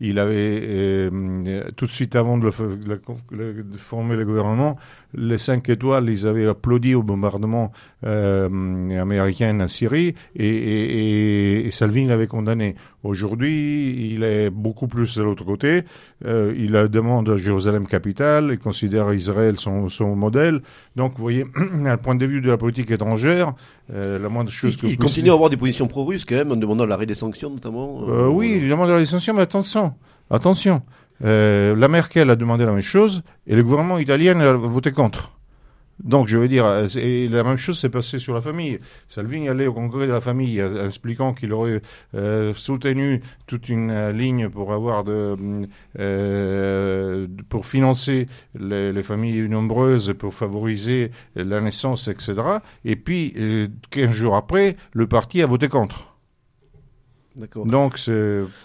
Speaker 3: Il avait euh, tout de suite avant de, de, former le gouvernement, les cinq étoiles, ils avaient applaudi au bombardement euh, américain en Syrie et, et, et, Salvini l'avait condamné. Aujourd'hui, il est beaucoup plus de l'autre côté. Euh, il demande Jérusalem capitale, il considère Israël son, son modèle. Donc, vous voyez, <clears throat> à point de vue de la politique étrangère, euh, la moindre chose
Speaker 1: que il continue à avoir des positions pro-russes quand même, en demandant l'arrêt des sanctions notamment.
Speaker 3: Euh, euh oui, il demande l'arrêt des sanctions, mais attention, attention. Euh, la Merkel a demandé la même chose et le gouvernement italien a voté contre. Donc, je veux dire, euh, et la même chose s'est passée sur la famille. Salvini allait au congrès de la famille euh, expliquant qu'il aurait euh, soutenu toute une ligne pour avoir de, pour financer les, les, familles nombreuses, pour favoriser la naissance, etc. Et puis, 15 jours après, le parti a voté contre.
Speaker 1: Donc,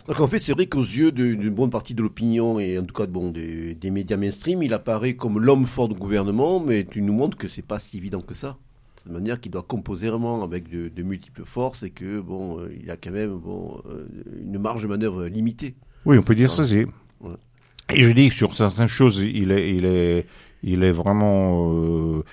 Speaker 1: Donc en fait, c'est vrai qu'aux yeux d'une bonne partie de l'opinion et en tout cas bon, des, des médias mainstream, il apparaît comme l'homme fort du gouvernement, mais tu nous montres que c'est pas si évident que ça. De manière qu'il doit composer vraiment avec de, de, multiples forces et que bon, euh, il a quand même bon, euh, une marge de manœuvre limitée.
Speaker 3: Oui, on peut dire ça, c'est. Et je dis que sur certaines choses, il est, il est, il est vraiment euh,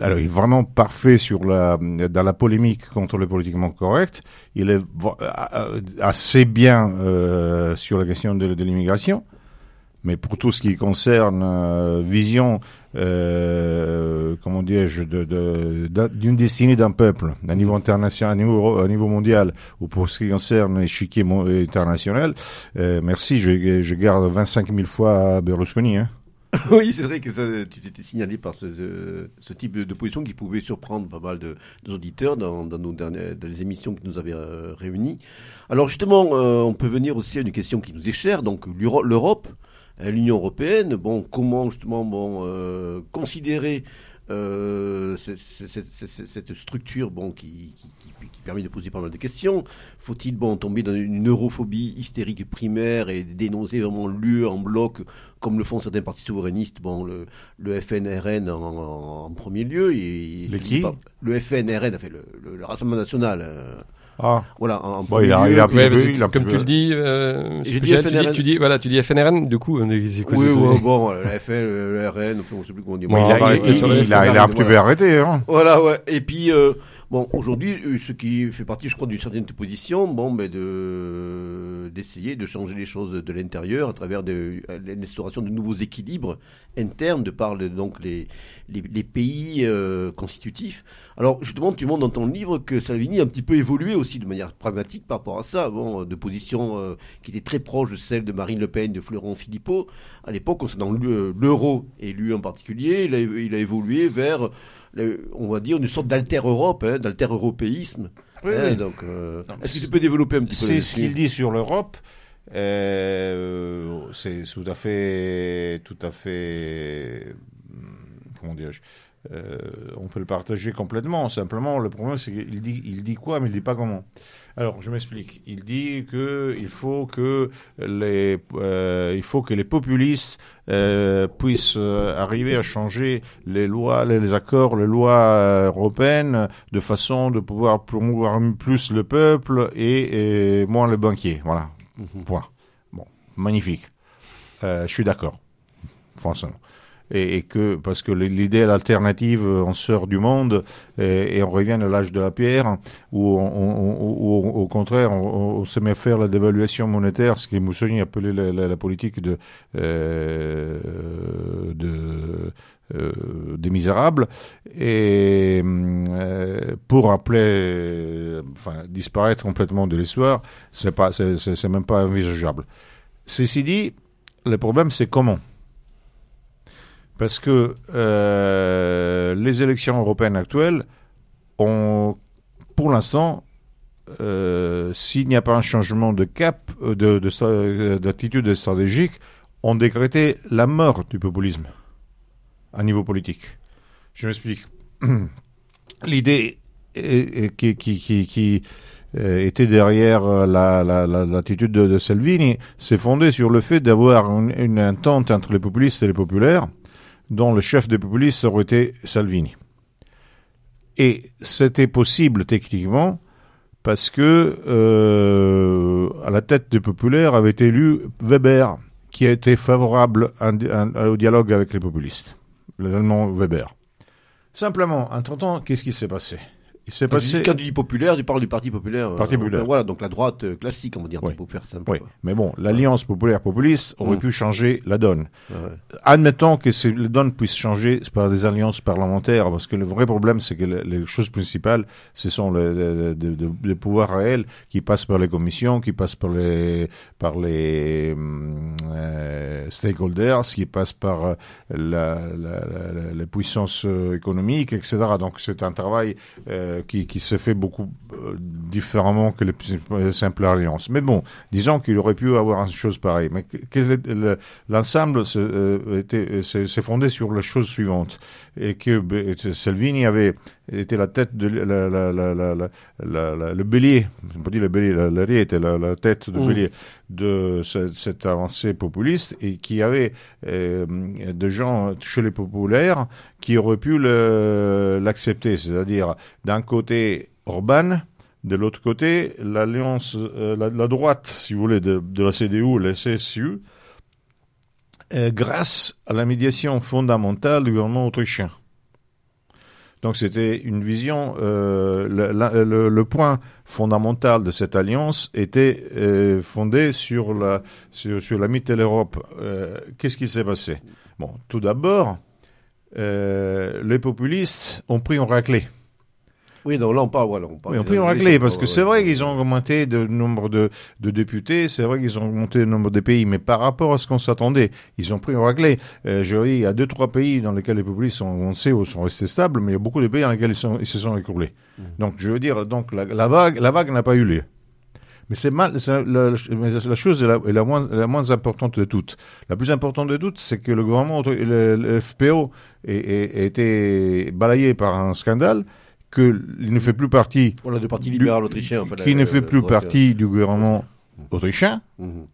Speaker 3: alors, il est vraiment parfait sur la, dans la polémique contre le politiquement correct. Il est euh, assez bien euh, sur la question de, l'immigration. Mais pour tout ce qui concerne euh, vision, euh, comment dirais-je, d'une de, de, destinée d'un peuple à niveau international, à niveau mondial, ou pour ce qui concerne l'échiquier international, euh, merci, je, je garde 25 000 fois Berlusconi. Hein. <coughs>
Speaker 1: oui, c'est vrai que ça, tu t'étais signalé par ce, ce, type de, position qui pouvait surprendre pas mal de, auditeurs dans, dans, nos dernières dans les émissions que nous avaient euh, réunies. Alors justement, euh, on peut venir aussi à une question qui nous est chère, donc l'Europe, euh, l'Union européenne. Bon, comment justement bon considérer euh, c'est- c'est- c'est- cette structure bon, qui, qui- qui- qui permet de poser pas mal de questions. Faut-il bon, tomber dans une europhobie hystérique primaire et dénoncer vraiment l'UE en bloc, comme le font certains partis souverainistes, bon, le, le FNRN en, en premier lieu et,
Speaker 3: Le qui?
Speaker 1: Le FNRN, enfin, le, le- le Rassemblement National. euh,
Speaker 3: Ah,
Speaker 1: voilà, en,
Speaker 3: Bon, il a- il a-
Speaker 2: Ouais,
Speaker 3: il a-
Speaker 2: comme tu le dis, euh,
Speaker 1: dit
Speaker 2: tu, dis, tu dis, voilà, tu dis FNRN, du coup, on est- c'est quoi
Speaker 1: Oui, ouais, bon, la FN, le RN, enfin, on sait plus comment dire.
Speaker 2: Bon,
Speaker 1: Bon,
Speaker 2: on
Speaker 3: il, a,
Speaker 2: rester
Speaker 3: il-
Speaker 2: sur
Speaker 3: il-
Speaker 2: les
Speaker 3: il a, il a un petit peu arrêté. Hein.
Speaker 1: Voilà, ouais. Et puis, euh, bon, aujourd'hui, euh, ce qui fait partie, je crois, d'une certaine position, bon, ben, de, d'essayer de changer les choses de l'intérieur à travers de, euh, l'instauration de nouveaux équilibres internes de par donc les, les, pays euh, constitutifs. Alors, justement, tu montres dans ton livre que Salvini a un petit peu évolué aussi de manière pragmatique par rapport à ça, bon, de position euh, qui était très proche de celle de Marine Le Pen, de Florent Philippot. À l'époque, concernant l'e- l'euro lui en particulier, il a, il a évolué vers le- on va dire, une sorte d'alter-Europe, hein, d'alter-européisme.
Speaker 3: Oui,
Speaker 1: hein,
Speaker 3: oui.
Speaker 1: donc, euh, est-ce que tu peux développer un petit peu
Speaker 3: C'est ce qu'il dit sur l'Europe. Euh, c'est tout à fait, tout à fait, comment dirais-je, euh, on peut le partager complètement. Simplement, le problème, c'est qu'il dit, il dit quoi, mais il dit pas comment. Alors, je m'explique. Il dit que il faut que les, euh, il faut que les populistes euh, puissent arriver à changer les lois, les, les accords, les lois européennes de façon de pouvoir promouvoir plus le peuple et, et moins les banquiers. Voilà. Point. Bon, magnifique. Je suis d'accord, franchement. Et, que parce que l'idée alternative, euh, on sort du monde et, on revient à l'âge de la pierre, où, au contraire on, se met à faire la dévaluation monétaire, ce que Mussolini appelait la, la- politique de, euh, euh, des misérables et euh, pour appeler euh, enfin disparaître complètement de l'histoire c'est pas c'est même pas envisageable. Ceci dit le problème c'est comment? Parce que euh, les élections européennes actuelles ont pour l'instant euh, s'il n'y a pas un changement de cap euh, de de d'attitude stratégique ont décrété la mort du populisme à niveau politique. Je m'explique. <clears throat> L'idée qui, qui, qui, était derrière la- la- la- l'attitude de, de Salvini s'est fondée sur le fait d'avoir une, une entente entre les populistes et les populaires, dont le chef des populistes aurait été Salvini. Et c'était possible techniquement parce que euh, à la tête des populaires avait été élu Weber, qui a été favorable au dialogue avec les populistes l'allemand Weber. Simplement, entre-temps, qu'est-ce qui s'est passé? Il
Speaker 1: tu,
Speaker 3: passé...
Speaker 1: dis, quand tu dis populaire, tu parles du Parti populaire.
Speaker 3: Parti
Speaker 1: euh,
Speaker 3: populaire.
Speaker 1: Voilà, donc la droite euh, classique, on va dire,
Speaker 3: Oui.
Speaker 1: simple.
Speaker 3: Oui, mais bon, l'alliance populaire-populiste aurait
Speaker 1: Mm.
Speaker 3: pu changer la donne.
Speaker 1: Ouais.
Speaker 3: Admettons que la donne puisse changer par des alliances parlementaires, parce que le vrai problème, c'est que le- les choses principales, ce sont les, pouvoirs réels qui passent par les commissions, qui passent par les, par les hum, euh, stakeholders, qui passent par la, la, la- les puissances euh, économiques, etc. Donc c'est un travail euh, qui, qui se fait beaucoup euh, différemment que les simples alliances. Mais bon, disons qu'il aurait pu avoir une chose pareille. Mais l'ensemble se- euh, s'est fondé sur la chose suivante et que ben, Salvini avait était la tête de la, la, la, le bélier, on peut dire le bélier, la, la était la, tête de
Speaker 1: Mm.
Speaker 3: bélier de ce- cette avancée populiste et qui avait euh, des gens chez les populaires qui auraient pu l'accepter, c'est-à-dire d'un côté Orban, de l'autre côté l'alliance, euh, la, la droite, si vous voulez, de, de la CDU, la CSU, euh, grâce à la médiation fondamentale du gouvernement autrichien. Donc c'était une vision, euh, le, point fondamental de cette alliance était euh, fondé sur la, sur, la Qu'est-ce qui s'est passé? Bon, tout d'abord, les populistes ont pris en raclée.
Speaker 1: Oui, donc là, on parle. Voilà, on parle
Speaker 3: Oui, on peut en
Speaker 1: élections,
Speaker 3: régler, parce que c'est vrai qu'ils ont augmenté le nombre de, de députés, c'est vrai qu'ils ont augmenté le nombre de pays, mais par rapport à ce qu'on s'attendait, ils ont pris en raclée. Euh, je dis, il y a deux, trois pays dans lesquels les populistes sont avancés ou sont restés stables, mais il y a beaucoup de pays dans lesquels ils, sont, ils se sont écroulés.
Speaker 1: Mm.
Speaker 3: Donc, je veux dire, donc la, la vague, la vague n'a pas eu lieu. Mais c'est mal, la, la- la chose est la, est moins, la moins importante de toutes. La plus importante de toutes, c'est que le gouvernement, le, le FPO, ait été balayé par un scandale, qu'il ne fait plus partie,
Speaker 1: Voilà, de parti
Speaker 3: Du-
Speaker 1: libéral autrichien. enfin,
Speaker 3: qui ne fait
Speaker 1: la-
Speaker 3: plus
Speaker 1: la-
Speaker 3: partie du gouvernement autrichien,
Speaker 1: Mhm.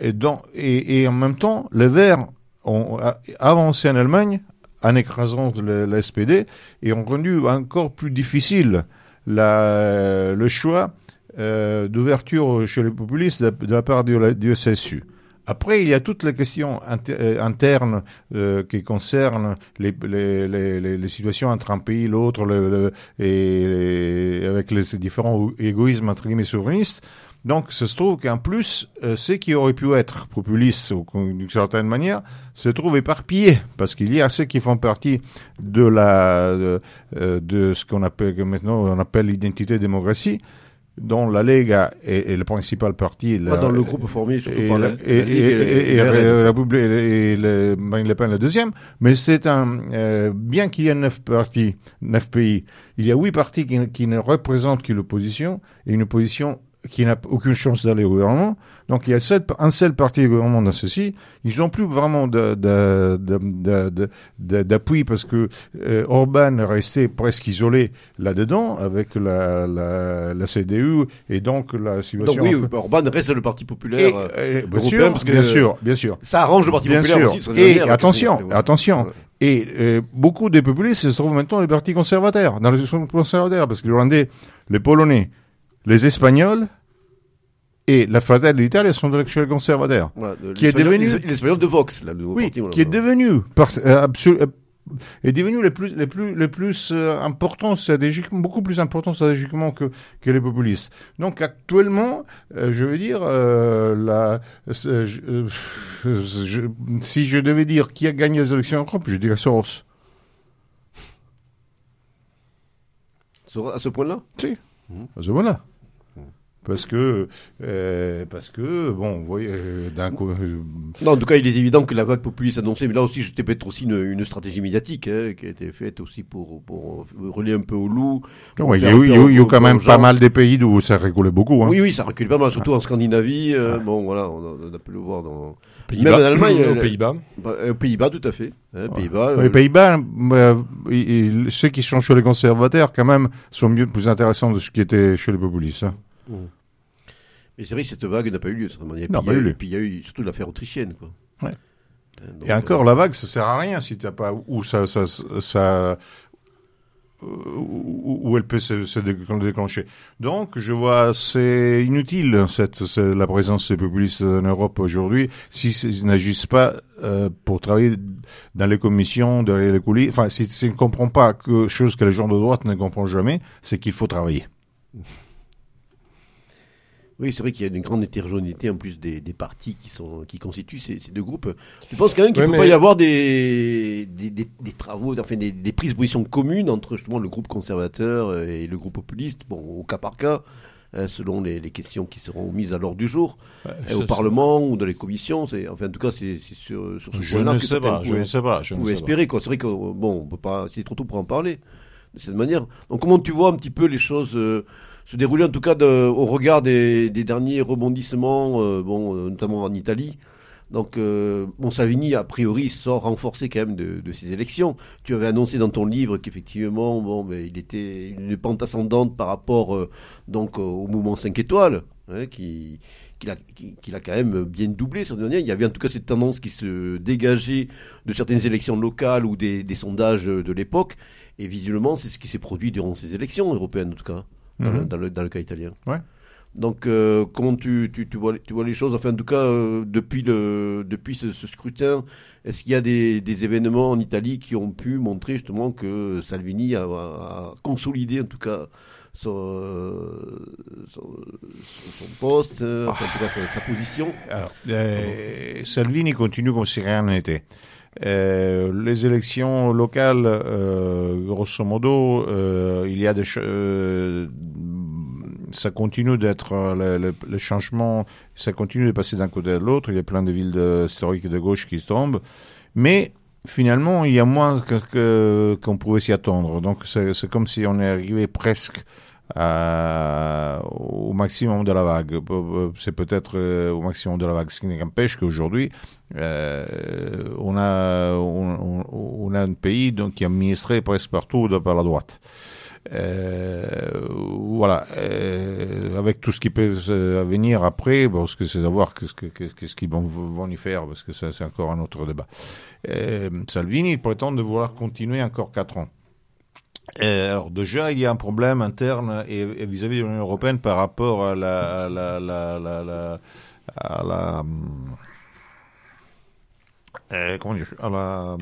Speaker 3: et, dans, et, et en même temps, les Verts ont avancé en Allemagne en écrasant le, la SPD et ont rendu encore plus difficile la, le choix euh, d'ouverture chez les populistes de, de la part du, du SSU. Après, il y a toutes les questions euh, internes euh, qui concernent les, les, les, les, les situations entre un pays l'autre le, le- et, et avec les différents égoïsmes entre guillemets souverainistes. Donc, ça se trouve qu'en plus, euh, ceux qui auraient pu être populistes d'une certaine manière se trouvent éparpillés parce qu'il y a ceux qui font partie de la de, euh, de ce qu'on appelle que maintenant on appelle l'identité démocratie, dont la Lega est, est le principal parti. La-
Speaker 1: dans le groupe formé surtout
Speaker 3: et,
Speaker 1: par la,
Speaker 3: et, et, le- Marine Le Pen le deuxième, mais c'est un euh, bien qu'il y ait neuf partis, neuf pays, il y a huit partis qui, ne- qui ne représentent que l'opposition et une opposition qui n'a aucune chance d'aller au gouvernement. Donc il y a seul- un seul parti au gouvernement dans ceci. Ils n'ont plus vraiment d'appui parce que euh, Orban est resté presque isolé là-dedans avec la, la, la CDU et donc la situation.
Speaker 1: Donc oui,
Speaker 3: peu-
Speaker 1: Orban reste le parti
Speaker 3: et,
Speaker 1: populaire. euh,
Speaker 3: euh, bien
Speaker 1: européen,
Speaker 3: sûr,
Speaker 1: parce que-
Speaker 3: bien sûr, bien sûr.
Speaker 1: Ça arrange le parti
Speaker 3: Bien
Speaker 1: populaire
Speaker 3: sûr.
Speaker 1: aussi.
Speaker 3: Et attention, attention.
Speaker 1: Ouais.
Speaker 3: Et euh, beaucoup des populistes se trouvent maintenant les partis conservateurs, dans les conservateurs, parce que les Rwandais, les Polonais, les Espagnols et la Fratelli d'Italie sont de l'actuel conservateur.
Speaker 1: De-
Speaker 3: Qui est
Speaker 1: l'espagnol-
Speaker 3: devenu-
Speaker 1: L'espagnol de Vox, là, nouveau
Speaker 3: Oui,
Speaker 1: parti, voilà.
Speaker 3: qui est devenu par, euh, absolu- euh, est devenu les plus les plus les plus euh, importants stratégiquement beaucoup plus importants stratégiquement que que les populistes. Donc actuellement, euh, je veux dire euh, la c'est- je- <laughs> je- si je devais dire qui a gagné les élections en Europe, je dirais Soros.
Speaker 1: Sur- À ce point-là?
Speaker 3: Si. À ce moment-là. Parce que, euh, parce que, bon, vous voyez, euh, d'un coup, euh,
Speaker 1: Non, en tout cas, il est évident que la vague populiste annoncée, mais là aussi, c'était peut-être aussi une, une stratégie médiatique hein, qui a été faite aussi pour, pour relier un peu au loup.
Speaker 3: il y a eu, quand même pas mal des pays où ça rigolait beaucoup. Hein.
Speaker 1: Oui, oui, ça recule pas mal, surtout en Scandinavie. euh, Bon, voilà, on a, on a pu le voir dans.
Speaker 2: Pays-Bas.
Speaker 1: Même en Allemagne,
Speaker 2: aux Pays-Bas.
Speaker 1: bah, Aux Pays-Bas, tout à fait. Hein, Pays-Bas.
Speaker 3: Les Pays-Bas, euh, ceux qui sont chez les conservateurs, quand même, sont mieux, plus intéressants de ce qui était chez les populistes. hein.
Speaker 1: Mais c'est vrai que cette vague n'a pas eu lieu,
Speaker 3: pas
Speaker 1: il y a
Speaker 3: eu lieu.
Speaker 1: Et puis il y a eu surtout l'affaire autrichienne, quoi.
Speaker 3: Ouais.
Speaker 1: Hein, donc,
Speaker 3: Et encore, la vague, ça sert à rien si t'as pas où ça, ça, ça euh, où elle peut se, se dé- déclencher. Donc, je vois, c'est inutile cette, la présence des populistes en Europe aujourd'hui si ils n'agissent pas euh, pour travailler dans les commissions, derrière les coulisses. Enfin, si, si on ne comprend pas que chose que les gens de droite ne comprennent jamais, c'est qu'il faut travailler. <laughs>
Speaker 1: Oui, c'est vrai qu'il y a une grande hétérogénéité en plus des, des partis qui sont qui constituent ces, ces deux groupes. Je pense quand même qu'il
Speaker 2: Ouais,
Speaker 1: ne peut
Speaker 2: mais-
Speaker 1: pas y avoir des, des, des, des travaux, enfin des, des prises de position communes entre justement le groupe conservateur euh, et le groupe populiste, bon, au cas par cas, hein, selon les, les questions qui seront mises à l'ordre du jour, euh, au Parlement ou dans les commissions. C'est, enfin, en tout cas, c'est sur, sur ce
Speaker 3: Je
Speaker 1: point-là
Speaker 3: ne
Speaker 1: que
Speaker 3: sais pas, je ne sais pas, je ne sais pas.
Speaker 1: espérer quoi. C'est vrai que euh, bon, on peut pas, c'est trop tôt pour en parler de cette manière. Donc comment tu vois un petit peu les choses euh, se dérouler en tout cas de, au regard des, des derniers rebondissements, euh, bon, euh, notamment en Italie. Donc, euh, bon, Salvini, a priori, sort renforcé quand même de, de ces élections. Tu avais annoncé dans ton livre qu'effectivement, bon, mais il était une pente ascendante par rapport euh, donc au mouvement 5 étoiles, hein, qui qu'il a, qu'il a quand même bien doublé cette dernière. Il y avait en tout cas cette tendance qui se dégageait de certaines élections locales ou des, des sondages de l'époque. Et visiblement, c'est ce qui s'est produit durant ces élections européennes, en tout cas, dans, le,
Speaker 3: Mhm.
Speaker 1: dans le, dans le cas italien.
Speaker 3: Ouais.
Speaker 1: Donc, euh, comment tu, tu, tu, vois, tu vois les choses? Enfin, en tout cas, euh, depuis, le, depuis ce, ce scrutin, est-ce qu'il y a des, des événements en Italie qui ont pu montrer justement que Salvini a, a consolidé, en tout cas, son, euh, son, son- son poste, enfin, en tout cas, sa, sa position?
Speaker 3: Alors, euh, Salvini continue comme si rien n'était. Euh, les élections locales, euh, grosso modo, euh, il y a des, ça continue d'être le, changement, ça continue de passer d'un côté à l'autre. Il y a plein de villes de, historiques de gauche qui tombent, mais finalement, il y a moins que- que- qu'on pouvait s'y attendre. Donc, c'est comme si on est arrivé presque euh, au maximum de la vague. C'est peut-être euh, au maximum de la vague, ce qui n'empêche qu'aujourd'hui, euh, on, a, un pays qui est administré presque partout par la droite. Euh, voilà, avec tout ce qui peut venir après, parce que c'est à voir qu'est-ce qu'ils ce vont, y faire, parce que c'est encore un autre débat. Salvini prétend de vouloir continuer encore quatre ans. Euh, alors déjà, il y a un problème interne et vis-à-vis de l'Union européenne par rapport à la, la, la, la à la euh, comment dire, à la,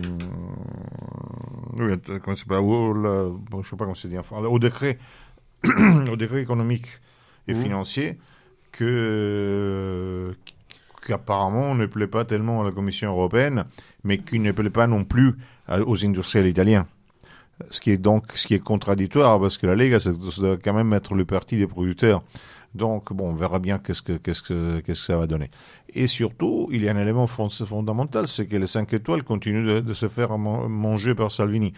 Speaker 3: euh, comment c'est pas, au, la, je sais pas comment c'est dit, enfin, au décret, <coughs> au décret économique et mmh. financier que qu'apparemment ne plaît pas tellement à la Commission européenne, mais qui ne plaît pas non plus aux industriels italiens. Ce qui est donc ce qui est contradictoire parce que la Lega, ça doit quand même être le parti des producteurs. Donc, bon, on verra bien qu'est-ce que, qu'est-ce que, qu'est-ce que ça va donner. Et surtout, il y a un élément fondamental, c'est que les 5 étoiles continuent de, se faire manger par Salvini.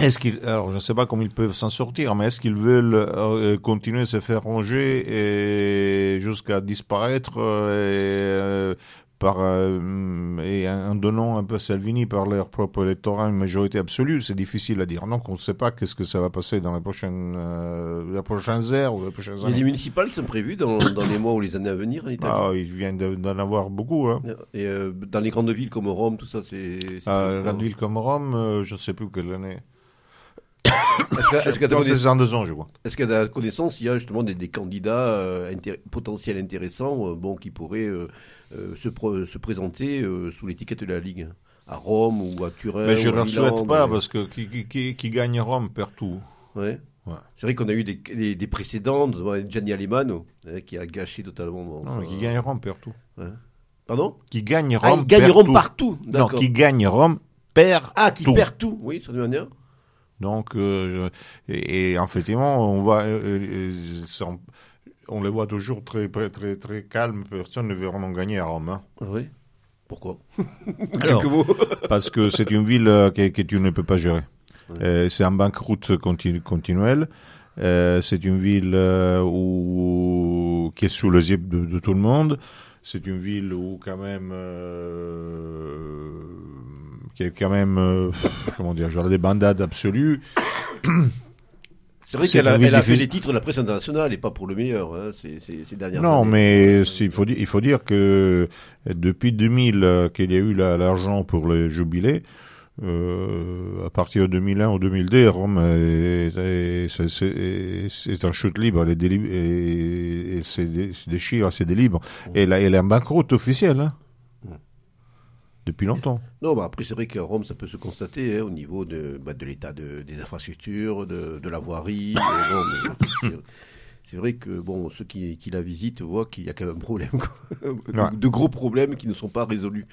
Speaker 3: Est-ce qu'ils, alors je ne sais pas comment ils peuvent s'en sortir, mais est-ce qu'ils veulent euh, continuer à se faire ranger et jusqu'à disparaître euh, euh, par, euh, et en donnant un peu Salvini par leur propre électorat une majorité absolue, c'est difficile à dire. Donc on ne sait pas qu'est-ce que ça va passer dans les prochaines, euh, les prochaines heures ou les prochaines années.
Speaker 1: Et les municipales sont prévues dans, dans, les mois ou les années à venir en Italie?
Speaker 3: Ah, ils viennent d'en avoir beaucoup. Hein.
Speaker 1: Et euh, dans les grandes villes comme Rome, tout ça, c'est...
Speaker 3: Ah, grande ville comme Rome, je ne sais plus quelle année.
Speaker 1: Est-ce qu'à
Speaker 3: Est-ce
Speaker 1: qu'à ta connaissance, il y a justement des, des candidats potentiels intéressants bon, qui pourraient euh, se, se, présenter euh, sous l'étiquette de la Ligue? À Rome ou à Turin.
Speaker 3: Mais je ne le souhaite pas parce que qui, qui, qui, gagne Rome perd tout.
Speaker 1: Ouais. ouais. C'est vrai qu'on a eu des, des, des précédents, Gianni Alemano, hein, qui a gâché totalement.
Speaker 3: non, mais qui gagne Rome perd tout.
Speaker 1: Ouais. Pardon?
Speaker 3: Qui gagne Rome,
Speaker 1: ah, gagne Rome partout.
Speaker 3: Non, qui gagne Rome perd
Speaker 1: Ah, qui perd tout, oui, ça veut dire.
Speaker 3: Donc, euh, je, et, et, effectivement, on va, euh, euh, on les voit toujours très, très, très, très calmes. Personne ne veut vraiment gagner à Rome. Hein.
Speaker 1: Oui. Pourquoi? <laughs> <laughs>
Speaker 3: Parce que c'est une ville euh, que, que, tu ne peux pas gérer. Euh, c'est un banqueroute continu, continuel. Euh, c'est une ville euh, où, qui est sous le zip de, de tout le monde. C'est une ville où quand même euh, qui est quand même comment dire, genre des bandades absolues.
Speaker 1: C'est vrai qu'elle a, elle a fait les titres de la presse internationale et pas pour le meilleur hein, ces, ces, ces, dernières
Speaker 3: non,
Speaker 1: années.
Speaker 3: Non, mais il faut, dire, il faut dire que depuis 2000 euh, qu'il y a eu l'argent pour les jubilés, euh, à partir de 2001 ou 2002, Rome c'est un chute libre et, et, et c'est déchire, c'est des libres. Et là, elle est en banqueroute officielle. Hein depuis longtemps.
Speaker 1: Non, bah après c'est vrai qu'à Rome ça peut se constater hein, au niveau de, bah, de l'état de, des infrastructures, de, de la voirie. c'est vrai que bon, ceux qui, qui la visitent voient qu'il y a quand même un problème, de, de, gros problèmes qui ne sont pas résolus.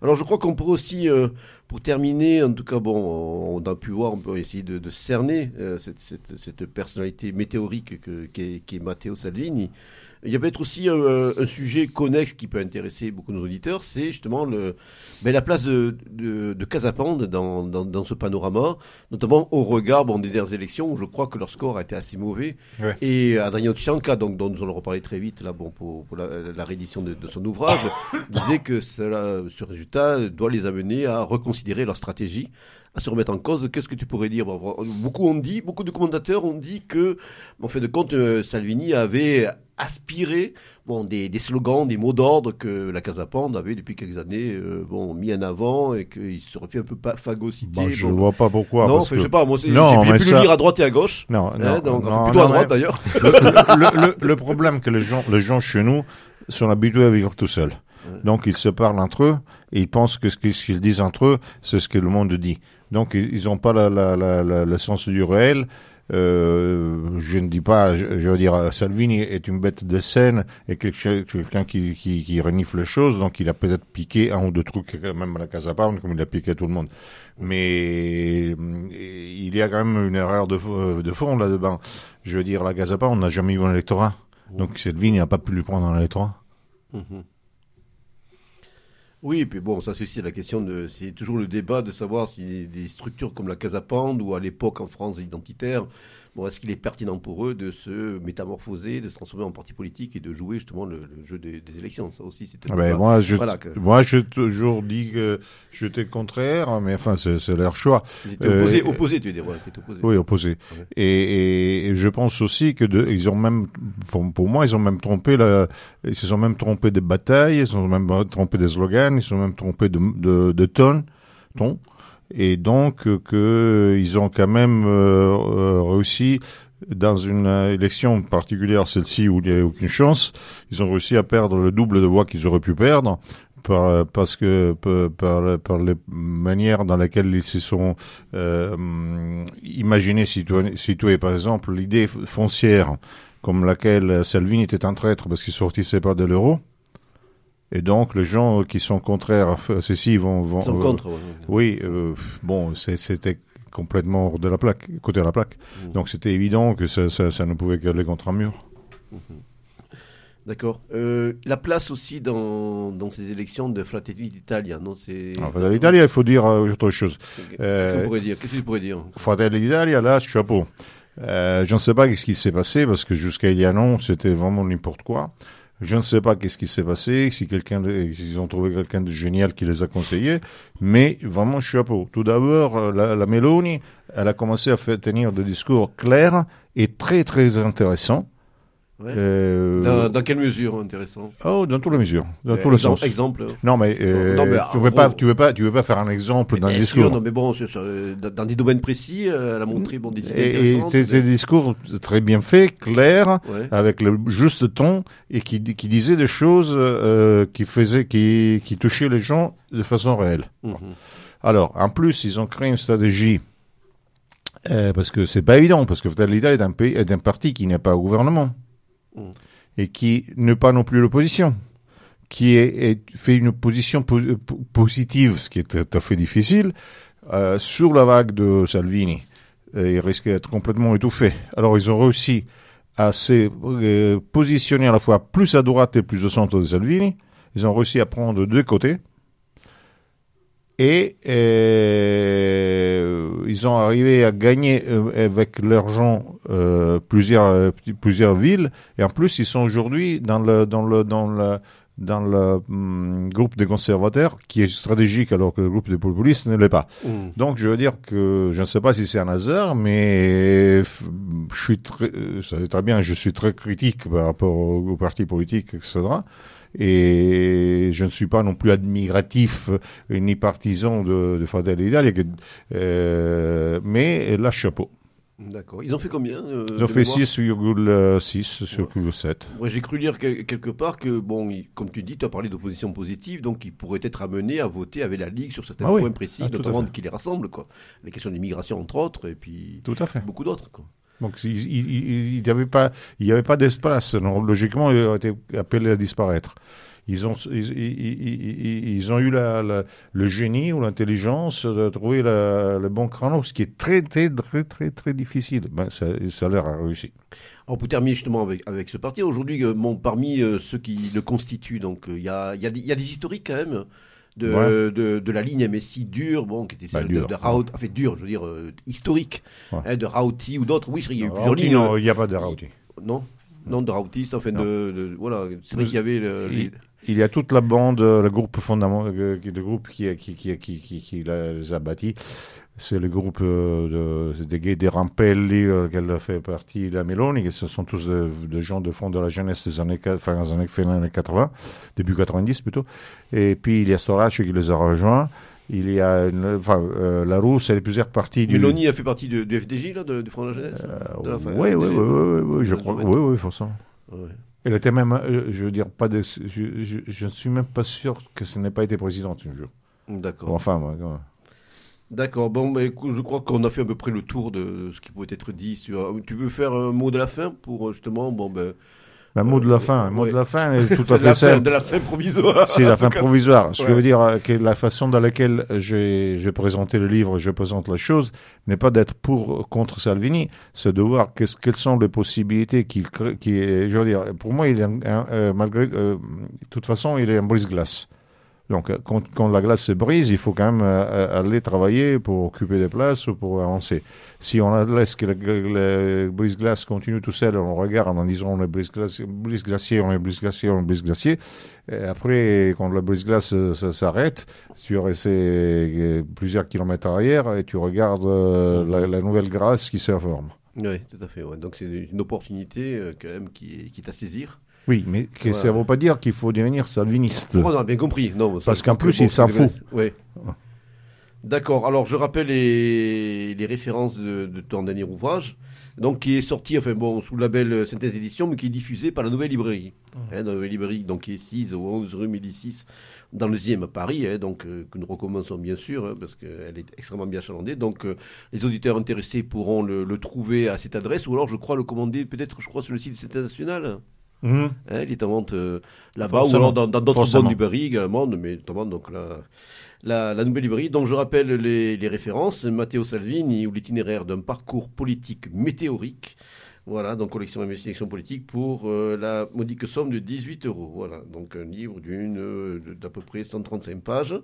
Speaker 1: Alors je crois qu'on peut aussi, euh, pour terminer, en tout cas bon, on a pu voir, on peut essayer de, de cerner euh, cette, cette, cette, personnalité météorique que, qui, est, qui est Matteo Salvini. Il y a peut-être aussi un, un, sujet connexe qui peut intéresser beaucoup de nos auditeurs, c'est justement le, ben, la place de, de, de Casapande dans, dans, dans, ce panorama, notamment au regard bon, des dernières élections où je crois que leur score a été assez mauvais.
Speaker 3: Ouais.
Speaker 1: Et Adrien Tchanka, donc, dont nous allons reparler très vite là, bon, pour, pour la, la, réédition de, de son ouvrage, disait que cela, ce résultat doit les amener à reconsidérer leur stratégie à se remettre en cause. Qu'est-ce que tu pourrais dire? Beaucoup ont dit, beaucoup de commentateurs ont dit que, en fait de compte, euh, Salvini avait aspiré bon, des, des slogans, des mots d'ordre que la Casa Pande avait depuis quelques années euh, bon, mis en avant et qu'il se refait un peu phagocyté.
Speaker 3: Bah, je ne vois pas pourquoi.
Speaker 1: Non,
Speaker 3: parce
Speaker 1: que...
Speaker 3: je
Speaker 1: sais pas, moi j'ai pu ça... le lire à droite et à gauche.
Speaker 3: Non, non,
Speaker 1: hein, donc,
Speaker 3: non,
Speaker 1: enfin, plutôt
Speaker 3: non,
Speaker 1: à droite
Speaker 3: mais...
Speaker 1: d'ailleurs.
Speaker 3: Le, le, le, le, problème que les gens, les gens chez nous sont habitués à vivre tout seuls. Donc ils se parlent entre eux et ils pensent que ce qu'ils disent entre eux, c'est ce que le monde dit. Donc ils n'ont pas la, la, la, la, le sens du réel. Euh, je ne dis pas, je, je, veux dire, Salvini est une bête de scène et quelqu'un qui, qui, qui renifle les choses, donc il a peut-être piqué un ou deux trucs, même à la Casa Pound, comme il a piqué tout le monde. Mais il y a quand même une erreur de, de fond là-dedans. Je veux dire, la Casa Pound, on n'a jamais eu un électorat. Donc Salvini n'a pas pu lui prendre un électorat.
Speaker 1: Mmh. Oui, puis bon, ça c'est aussi la question de, c'est toujours le débat de savoir si des structures comme la Casa Pande ou à l'époque en France identitaire, bon, est-ce qu'il est pertinent pour eux de se métamorphoser, de se transformer en parti politique et de jouer justement le, le jeu des, des, élections? Ça aussi, c'est
Speaker 3: ah ben, moi, je, voilà, que... moi, je toujours dit que j'étais contraire, mais enfin, c'est leur choix.
Speaker 1: opposé, euh, opposé, tu veux dire, ouais, opposé.
Speaker 3: Oui, opposé. Ouais. Et, et, je pense aussi que de, ils ont même, pour, pour, moi, ils ont même trompé la, ils se sont même trompés des batailles, ils ont même trompé des slogans, ils se sont même trompés de, de, de tonnes, ton et donc euh, que euh, ont quand même euh, réussi dans une élection particulière, celle-ci où il n'y a aucune chance, ils ont réussi à perdre le double de voix qu'ils auraient pu perdre. Par, parce que par, par, les manières dans lesquelles ils se sont euh, imaginés situés, situés. Par exemple, l'idée foncière comme laquelle Salvini était un traître parce qu'il sortissait pas de l'euro. Et donc, les gens qui sont contraires à ceci vont... vont
Speaker 1: sont contre.
Speaker 3: Oui, euh, bon, c'était complètement hors de la plaque, côté de la plaque. Mmh. Donc, c'était évident que ça, ça, ça, ne pouvait qu'aller contre un mur.
Speaker 1: Mmh. D'accord. Euh, la place aussi dans, dans ces élections de Fratelli d'Italia, non c'est.
Speaker 3: Fratelli d'Italia, il faut dire euh, autre chose.
Speaker 1: Qu'est-ce euh, que vous pourriez dire? Qu'est-ce que vous pourriez dire?
Speaker 3: Fratelli d'Italia, là, chapeau. Euh, je ne sais pas ce qui s'est passé parce que jusqu'à il y a un an, c'était vraiment n'importe quoi. Je ne sais pas qu'est-ce qui s'est passé, si quelqu'un, s'ils ont trouvé quelqu'un de génial qui les a conseillés, mais vraiment chapeau. Tout d'abord, euh, la, la elle a commencé à faire tenir des discours clairs et très très intéressants
Speaker 1: Ouais. Euh, dans, dans, quelle mesure intéressant
Speaker 3: Oh, dans toutes les mesures, dans
Speaker 1: euh,
Speaker 3: tous les sens.
Speaker 1: Exemple.
Speaker 3: Non, mais, euh, non, mais tu veux pas, tu veux pas, tu veux pas faire un exemple d'un discours. Sûr,
Speaker 1: non, mais bon, dans des domaines précis, elle a montré bon des idées
Speaker 3: Et, c'est des discours très bien faits, clairs, ouais. avec le juste ton et qui qui disaient des choses euh, qui faisaient, qui qui touchaient les gens de façon réelle. -hmm. Alors, en plus, ils ont créé une stratégie. Parce que c'est pas évident, parce que l'Italie est un pays, est un parti qui n'est pas au gouvernement et qui n'est pas non plus l'opposition, qui fait une position po positive, ce qui est tout à fait difficile, euh, sur la vague de Salvini. Et il risque d'être complètement étouffé. Alors ils ont réussi à se euh, positionner à la fois plus à droite et plus au centre de Salvini. Ils ont réussi à prendre deux côtés. Et euh, ils ont arrivé à gagner euh, avec l'argent euh, plusieurs euh, plusieurs villes et en plus ils sont aujourd'hui dans le dans le dans le dans le hum, groupe des conservateurs qui est stratégique alors que le groupe des populistes ne l'est pas. Mmh. Donc je veux dire que je ne sais pas si c'est un hasard, mais je suis très, ça va très bien, je suis très critique par rapport aux, aux partis politiques, etc. Et je ne suis pas non plus admiratif euh, ni partisan de, de Fratelli d'Italia, euh, mais là, chapeau.
Speaker 1: D'accord. Ils ont fait combien euh,
Speaker 3: Ils ont fait 6,6 sur ouais. 7.
Speaker 1: Ouais, J'ai cru lire quelque part que, bon, comme tu dis, tu as parlé d'opposition positive, donc ils pourraient être amenés à voter avec la Ligue sur certains ah points précis, ah, notamment qui les rassemblent, quoi. Les questions d'immigration, entre autres, et puis
Speaker 3: tout à fait.
Speaker 1: beaucoup d'autres, quoi.
Speaker 3: Donc il n'y avait pas, il y avait pas d'espace. Logiquement, il aurait été appelé à disparaître. Ils ont, ils, ils, ils ont eu la, la, le génie ou l'intelligence de trouver la, le bon créneau, ce qui est très, très, très, très, très difficile. Ben, ça, ça a l'air réussi.
Speaker 1: On peut terminer justement avec, avec ce parti. Aujourd'hui, euh, bon, parmi euh, ceux qui le constituent, donc il y, a, y, a y a des historiques quand même de, ouais. de, de, la ligne MSI dure, bon, qui était celle bah, de, de Raoult, en fait dur, je veux dire, euh, historique, ouais. hein, de Rauti ou d'autres. Oui, il y a eu plusieurs lignes.
Speaker 3: Non, il n'y a pas de Rauti.
Speaker 1: Non, non, de Rauti, enfin, de, de, voilà, c'est vrai qu'il y avait le,
Speaker 3: il, les... il, y a toute la bande, le groupe fondamental, le groupe qui, qui, qui, qui, les a bâtis. C'est le groupe euh, de, des gays des Rampelli, euh, qu'elle fait partie, la Meloni, ce sont tous des de gens de fond de la jeunesse des années, enfin, des années, fin années 80, début 90 plutôt. Et puis il y a Storacci qui les a rejoints. Il y a une, enfin, euh, la Rousse, elle est plusieurs parties
Speaker 1: du. Meloni a fait partie du, du FDJ, là, de, du Front de la Jeunesse?
Speaker 3: Euh, Oui, oui, oui, oui, je crois. Oui, oui, forcément. Ouais. Elle était même, euh, je veux dire, pas de, je, ne suis même pas sûr que ce n'ait pas été présidente un jour.
Speaker 1: D'accord.
Speaker 3: Enfin, ouais.
Speaker 1: D'accord. Bon, bah, écoute, je crois qu'on a fait à peu près le tour de ce qui pouvait être dit. Sur... Tu veux faire un mot de la fin pour justement, bon ben.
Speaker 3: Un mot de la fin, un mot de la fin est <laughs> tout à fait simple.
Speaker 1: De la fin provisoire.
Speaker 3: C'est la fin <laughs> provisoire. Ce ouais. que veut dire que la façon dans laquelle j'ai présenté le livre je présente la chose n'est pas d'être pour contre Salvini, c'est de voir qu quelles sont les possibilités qu'il qui je veux dire, pour moi, il est un, un, euh, malgré, euh, de toute façon, il est un brise-glace. Donc, quand, quand, la glace se brise, il faut quand même euh, aller travailler pour occuper des places ou pour avancer. Si on laisse que le, brise-glace continue tout seul, on regarde en disant on est brise-glacier, brise-glacier, on est brise-glacier, on est brise-glacier. Après, quand le brise-glace s'arrête, tu restes plusieurs kilomètres arrière et tu regardes la, la, nouvelle glace qui se forme.
Speaker 1: Oui, tout à fait. Ouais. Donc c'est une opportunité quand même qui, qui est à saisir.
Speaker 3: Oui, mais ça ne veut pas dire qu'il faut devenir salviniste.
Speaker 1: Oh, on a bien compris. Non,
Speaker 3: Parce qu'en plus, il s'en fout.
Speaker 1: Oui. D'accord. Alors, je rappelle les, les références de, de, ton dernier ouvrage, donc qui est sorti, enfin bon, sous le label Synthèse Édition, mais qui est diffusé par la Nouvelle Librairie. Mmh. Hein, la Nouvelle Librairie, donc qui est 6 au 11 rue Médicis, dans le 10e à Paris, hein, donc euh, que nous recommençons bien sûr, hein, parce qu'elle est extrêmement bien achalandée. Donc, euh, les auditeurs intéressés pourront le, le, trouver à cette adresse, ou alors, je crois, le commander peut-être, je crois, sur le site de Synthèse Nationale. Mmh. Hein, il est en vente euh, là-bas ou alors dans d'autres bonnes librairies également, mais notamment donc la, la, la, nouvelle librairie. Donc je rappelle les, les références Matteo Salvini ou l'itinéraire d'un parcours politique météorique. Voilà, donc collection d'investigation politique pour euh, la modique somme de 18 euros. Voilà, donc un livre d'une euh, d'à peu près 135 pages.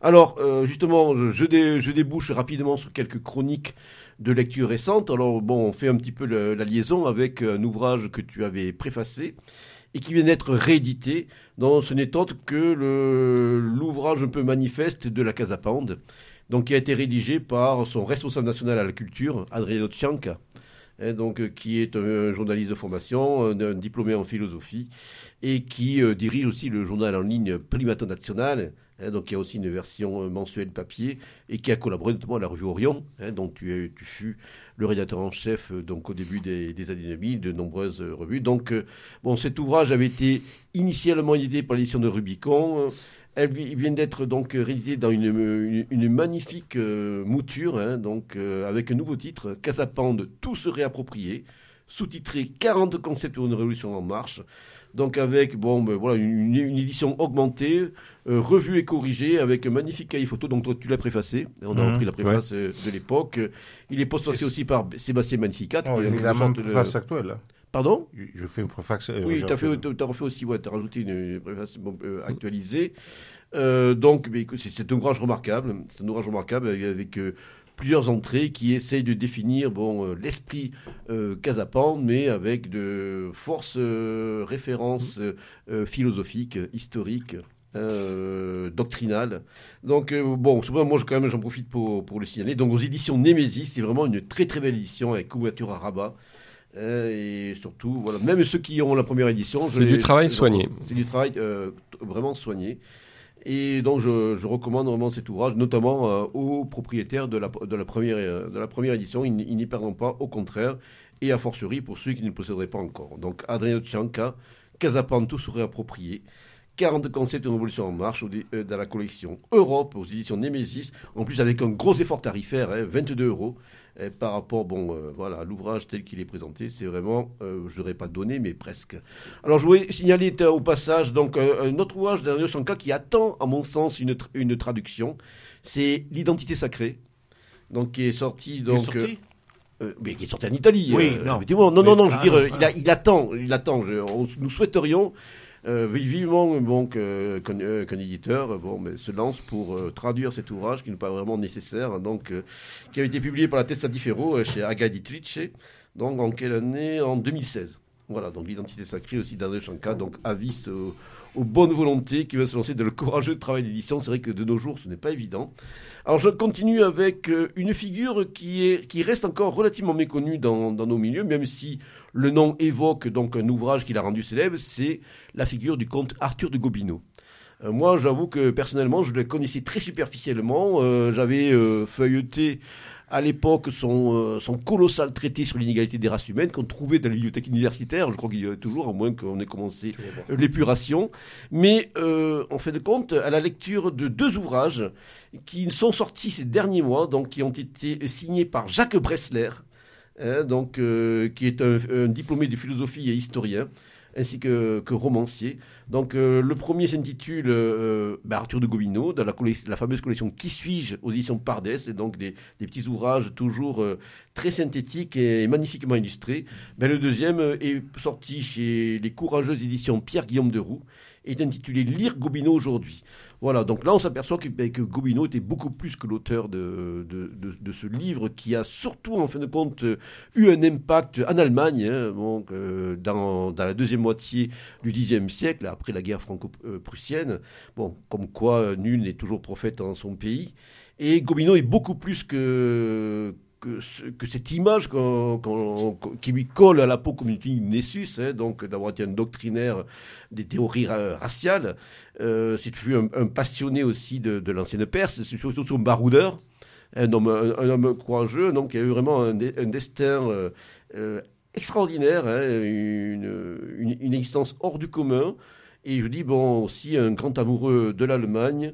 Speaker 1: Alors, euh, justement, je, dé, je, débouche rapidement sur quelques chroniques de lecture récentes. Alors, bon, on fait un petit peu la liaison avec un ouvrage que tu avais préfacé et qui vient d'être réédité dans ce n'est autre que l'ouvrage un peu manifeste de la Casa Pound, donc qui a été rédigé par son responsable national à la culture, Adriano Cianca. Hein, donc, euh, qui est un, journaliste de formation, un, diplômé en philosophie, et qui euh, dirige aussi le journal en ligne Primato National, hein, donc il y a aussi une version euh, mensuelle papier, et qui a collaboré notamment à la revue Orion, hein, dont tu, tu, fus le rédacteur en chef donc au début des, des années 2000, de nombreuses revues. Donc, bon, cet ouvrage avait été initialement édité par l'édition de Rubicon. Elle vient d'être donc rééditée dans une, une, magnifique euh, mouture, hein, donc euh, avec un nouveau titre, Casapande, tout se réapproprié, sous-titré 40 concepts pour une révolution en marche. Donc avec bon, ben, voilà, une, une, édition augmentée, euh, revue et corrigée, avec un magnifique cahier photo. Donc toi, tu l'as préfacé, on a mmh, repris la préface de l'époque. Il est postfacé aussi par Sébastien Magnificat.
Speaker 3: Oh, il a la préface actuelle.
Speaker 1: Pardon?
Speaker 3: Je fais une préface. Euh,
Speaker 1: oui, tu as, as, refait aussi, ouais, tu as rajouté une préface euh, actualisée. Euh, donc, c'est un ouvrage remarquable. C'est un ouvrage remarquable avec, plusieurs entrées qui essayent de définir bon, l'esprit Casapan, mais avec de forces références philosophiques, historiques. doctrinales. Donc bon, souvent moi je, quand même j'en profite pour, pour le signaler. Donc aux éditions Némésis, c'est vraiment une très très belle édition avec couverture à rabat. Euh, et surtout, voilà, même ceux qui ont la première édition.
Speaker 2: C'est du travail soigné.
Speaker 1: C'est du travail euh, vraiment soigné. Et donc, je, je, recommande vraiment cet ouvrage, notamment euh, aux propriétaires de la, de la, première, de la première édition. Ils, n'y perdront pas, au contraire, et a fortiori pour ceux qui ne le posséderaient pas encore. Donc, Adrien Tchanka, Casapanto serait approprié. 40 concepts de révolution en marche dans la collection Europe aux éditions Nemesis, en plus avec un gros effort tarifaire, 22 hein, par rapport bon, euh, voilà, à l'ouvrage tel qu'il est présenté, c'est vraiment, euh, je n'aurais pas donné, mais presque. Alors je voulais signaler au passage donc, un autre ouvrage d'Ernest Shanka qui attend, à mon sens, une, une traduction. C'est L'identité sacrée, donc, qui est sorti. Donc,
Speaker 3: sorti?
Speaker 1: euh, mais qui est sorti en Italie.
Speaker 3: Oui, non.
Speaker 1: non, non, non, je veux dire, il, attend, il attend. nous souhaiterions euh, vivement bon, qu'un éditeur se lance pour euh, traduire cet ouvrage qui n'est pas vraiment nécessaire, donc, euh, qui a été publié par la Testa di chez Aga donc en quelle année? En 2016. Voilà, donc l'identité sacrée aussi d'André Chanka, donc avis aux bonnes volontés qui veulent se lancer dans le courageux travail d'édition. C'est vrai que de nos jours, ce n'est pas évident. Alors je continue avec une figure qui, est, qui reste encore relativement méconnue dans nos milieux, même si le nom évoque donc un ouvrage qu'il a rendu célèbre, c'est la figure du comte Arthur de Gobineau. Euh, moi, j'avoue que personnellement, je le connaissais très superficiellement. Euh, j'avais euh, feuilleté à l'époque son, son, colossal traité sur l'inégalité des races humaines qu'on trouvait dans la bibliothèque universitaire. Je crois qu'il y a toujours, à moins qu'on ait commencé l'épuration. Mais en fin de compte, à la lecture de deux ouvrages qui sont sortis ces derniers mois, donc qui ont été signés par Jacques Bressler, Hein, donc, euh, qui est un, diplômé de philosophie et historien, ainsi que, romancier. Donc, euh, le premier s'intitule euh, bah, Arthur de Gobineau, dans la, fameuse collection Qui suis-je aux éditions Pardès, et donc des, petits ouvrages toujours très synthétiques et magnifiquement illustrés. Ben, le deuxième est sorti chez les courageuses éditions Pierre-Guillaume de Roux, est intitulé Lire Gobineau aujourd'hui. Voilà, donc là on s'aperçoit que, ben, que, Gobineau était beaucoup plus que l'auteur de, de, ce livre qui a surtout en fin de compte eu un impact en Allemagne, hein, donc, dans, dans, la deuxième moitié du Xe siècle, après la guerre franco-prussienne. Bon, comme quoi nul n'est toujours prophète en son pays. Et Gobineau est beaucoup plus que, que, cette image qui lui colle à la peau comme une Nessus, hein, donc d'avoir été un doctrinaire des théories raciales. Euh, c'est un, un, passionné aussi de, l'ancienne Perse, c'est surtout baroudeur, un homme, un, homme, courageux, un homme qui a eu vraiment un, destin euh, euh, extraordinaire, hein, une, une, existence hors du commun. Et je dis, bon, aussi un grand amoureux de l'Allemagne,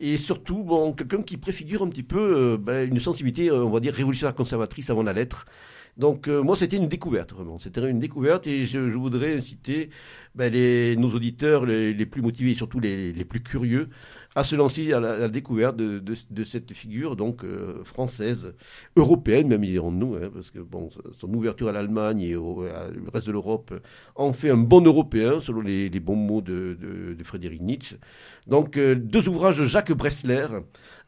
Speaker 1: et surtout bon, quelqu'un qui préfigure un petit peu euh, ben, une sensibilité, euh, on va dire, révolutionnaire conservatrice avant la lettre. Donc euh, moi, c'était une découverte, vraiment. C'était une découverte et je, voudrais inciter ben, les, nos auditeurs les, les, plus motivés et surtout les, les plus curieux à se lancer à la, découverte de, de, cette figure donc euh, française, européenne même dirons-nous, hein, parce que bon, son ouverture à l'Allemagne et au reste de l'Europe en fait un bon Européen, selon les, bons mots de, de Frédéric Nietzsche. Donc euh, deux ouvrages de Jacques Bressler,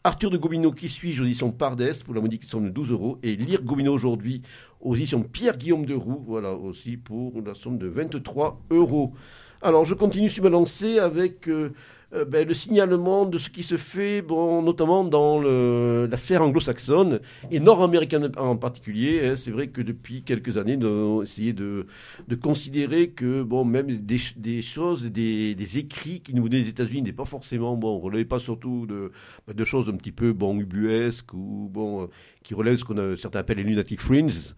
Speaker 1: Arthur de Gobineau qui suis aux Pardès pour la modique somme de 12 euros et Lire Gobineau aujourd'hui aux éditions Pierre-Guillaume de Roux, voilà aussi pour la somme de 23 euros. Alors je continue sur ma lancée avec euh, euh, ben, le signalement de ce qui se fait, bon, notamment dans le, la sphère anglo-saxonne et nord-américaine en particulier. Hein. c'est vrai que depuis quelques années, nous avons essayé de, de considérer que bon, même des, des choses, des, des, écrits qui nous venaient des États-Unis n'est pas forcément bon, on relève pas surtout de, ben, de choses un petit peu bon ubuesques ou bon qui relèvent ce qu'on certains appellent les lunatic fringes.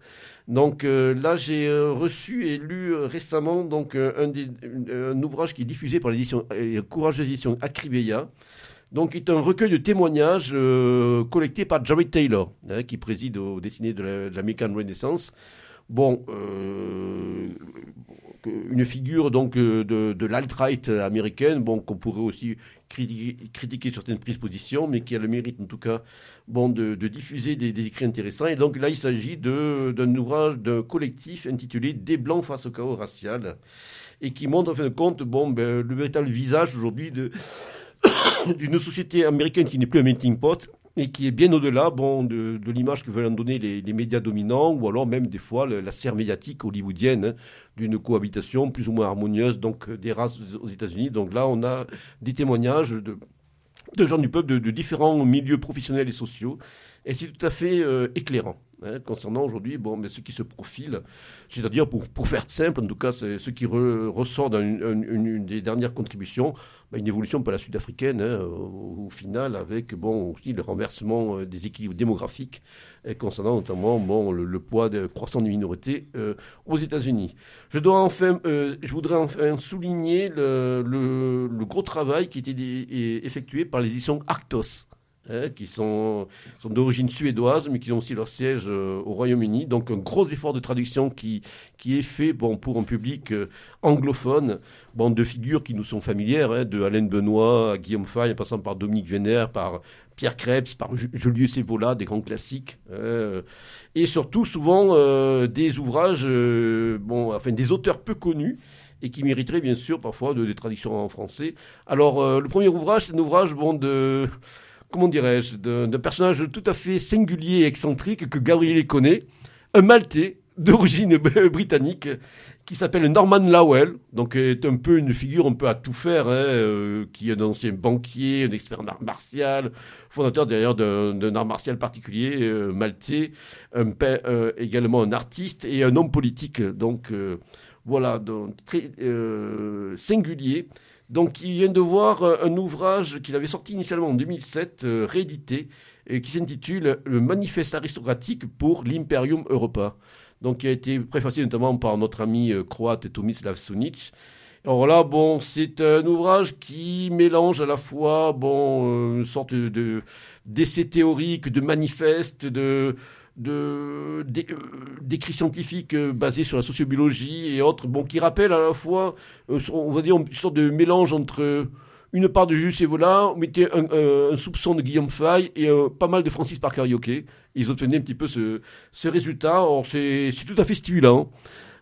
Speaker 1: Donc euh, là, j'ai euh, reçu et lu euh, récemment donc un, ouvrage qui est diffusé par l'édition Courage d'édition Acribeia. Donc, est un recueil de témoignages collectés par Jared Taylor, hein, qui préside au dessiné de l'American Renaissance. Bon, une figure donc de, de l'alt-right américaine, bon, qu'on pourrait aussi critiquer, certaines prises de position, mais qui a le mérite en tout cas bon, de, diffuser des, écrits intéressants. Et donc là, il s'agit d'un ouvrage d'un collectif intitulé Des Blancs face au chaos racial, et qui montre en fin de compte bon, ben, le véritable visage aujourd'hui <coughs> d'une société américaine qui n'est plus un melting pot, et qui est bien au-delà bon, de, l'image que veulent en donner les, médias dominants, ou alors même des fois la sphère médiatique hollywoodienne, hein, d'une cohabitation plus ou moins harmonieuse donc des races aux États-Unis. Donc là, on a des témoignages de gens du peuple de, différents milieux professionnels et sociaux, et c'est tout à fait euh, éclairant. Hein, concernant aujourd'hui bon, mais ce qui se profile, c'est-à-dire pour, pour faire simple, en tout cas, c'est ce qui ressort dans une, des dernières contributions, bah, une évolution pas la sud-africaine, hein, au, final, avec bon, aussi le renversement euh, des équilibres démographiques, et concernant notamment bon, le, poids de, croissant des minorités euh, aux États-Unis. Je, dois enfin, euh, je voudrais enfin souligner le, le, gros travail qui a été effectué par l'édition Arctos. Hein, qui sont, sont d'origine suédoise, mais qui ont aussi leur siège euh, au Royaume-Uni. Donc un gros effort de traduction qui, qui est fait bon, pour un public euh, anglophone, bon, de figures qui nous sont familières, hein, de Alain Benoît à Guillaume Fay, en passant par Dominique Vénère, par Pierre Krebs, par Julius Evola, des grands classiques. Hein, et surtout souvent euh, des ouvrages, bon, enfin des auteurs peu connus, et qui mériteraient bien sûr parfois de, des traductions en français. Alors le premier ouvrage, c'est un ouvrage bon, de comment dirais-je, d'un personnage tout à fait singulier et excentrique que Gabriel connaît, un Maltais d'origine <laughs> britannique qui s'appelle Norman Lowell, donc est un peu une figure un peu à tout faire, hein, euh, qui est un ancien banquier, un expert en art martial, fondateur d'ailleurs d'un art martial particulier euh, maltais, euh, également un artiste et un homme politique, donc voilà, donc, très singulier. Donc il vient de voir euh, un ouvrage qu'il avait sorti initialement en 2007, euh, réédité, et qui s'intitule Le manifeste aristocratique pour l'Imperium Europa. Donc qui a été préfacé notamment par notre ami euh, croate Tomislav Sunic. Alors là, bon, c'est un ouvrage qui mélange à la fois, bon, une sorte de d'essai théorique, de manifeste, de de, euh, d'écrits scientifiques euh, basés sur la sociobiologie et autres, bon, qui rappellent à la fois, euh, on va dire, une sorte de mélange entre une part de Jules Evola, on mettait un, soupçon de Guillaume Fay et pas mal de Francis Parker Yockey. Ils obtenaient un petit peu ce, résultat. c'est, c'est tout à fait stimulant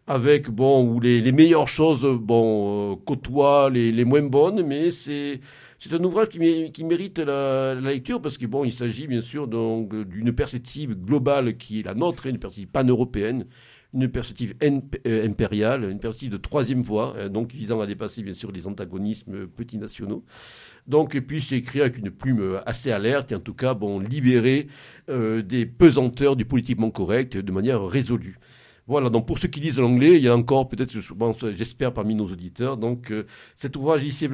Speaker 1: avec bon où les, meilleures choses bon côtoient les moins bonnes mais c'est C'est un ouvrage qui, mérite la, lecture parce que bon, il s'agit bien sûr d'une perspective globale qui est la nôtre, une perspective pan-européenne, une perspective euh, impériale, une perspective de troisième voie, hein, donc visant à dépasser bien sûr les antagonismes petits nationaux. Donc, et puis c'est avec une plume assez alerte et en tout cas, bon, libéré euh, des pesanteurs du politiquement correct de manière résolue. Voilà, donc pour ceux qui lisent l'anglais, il y a encore peut-être, j'espère, parmi nos auditeurs, donc euh, cet ouvrage ici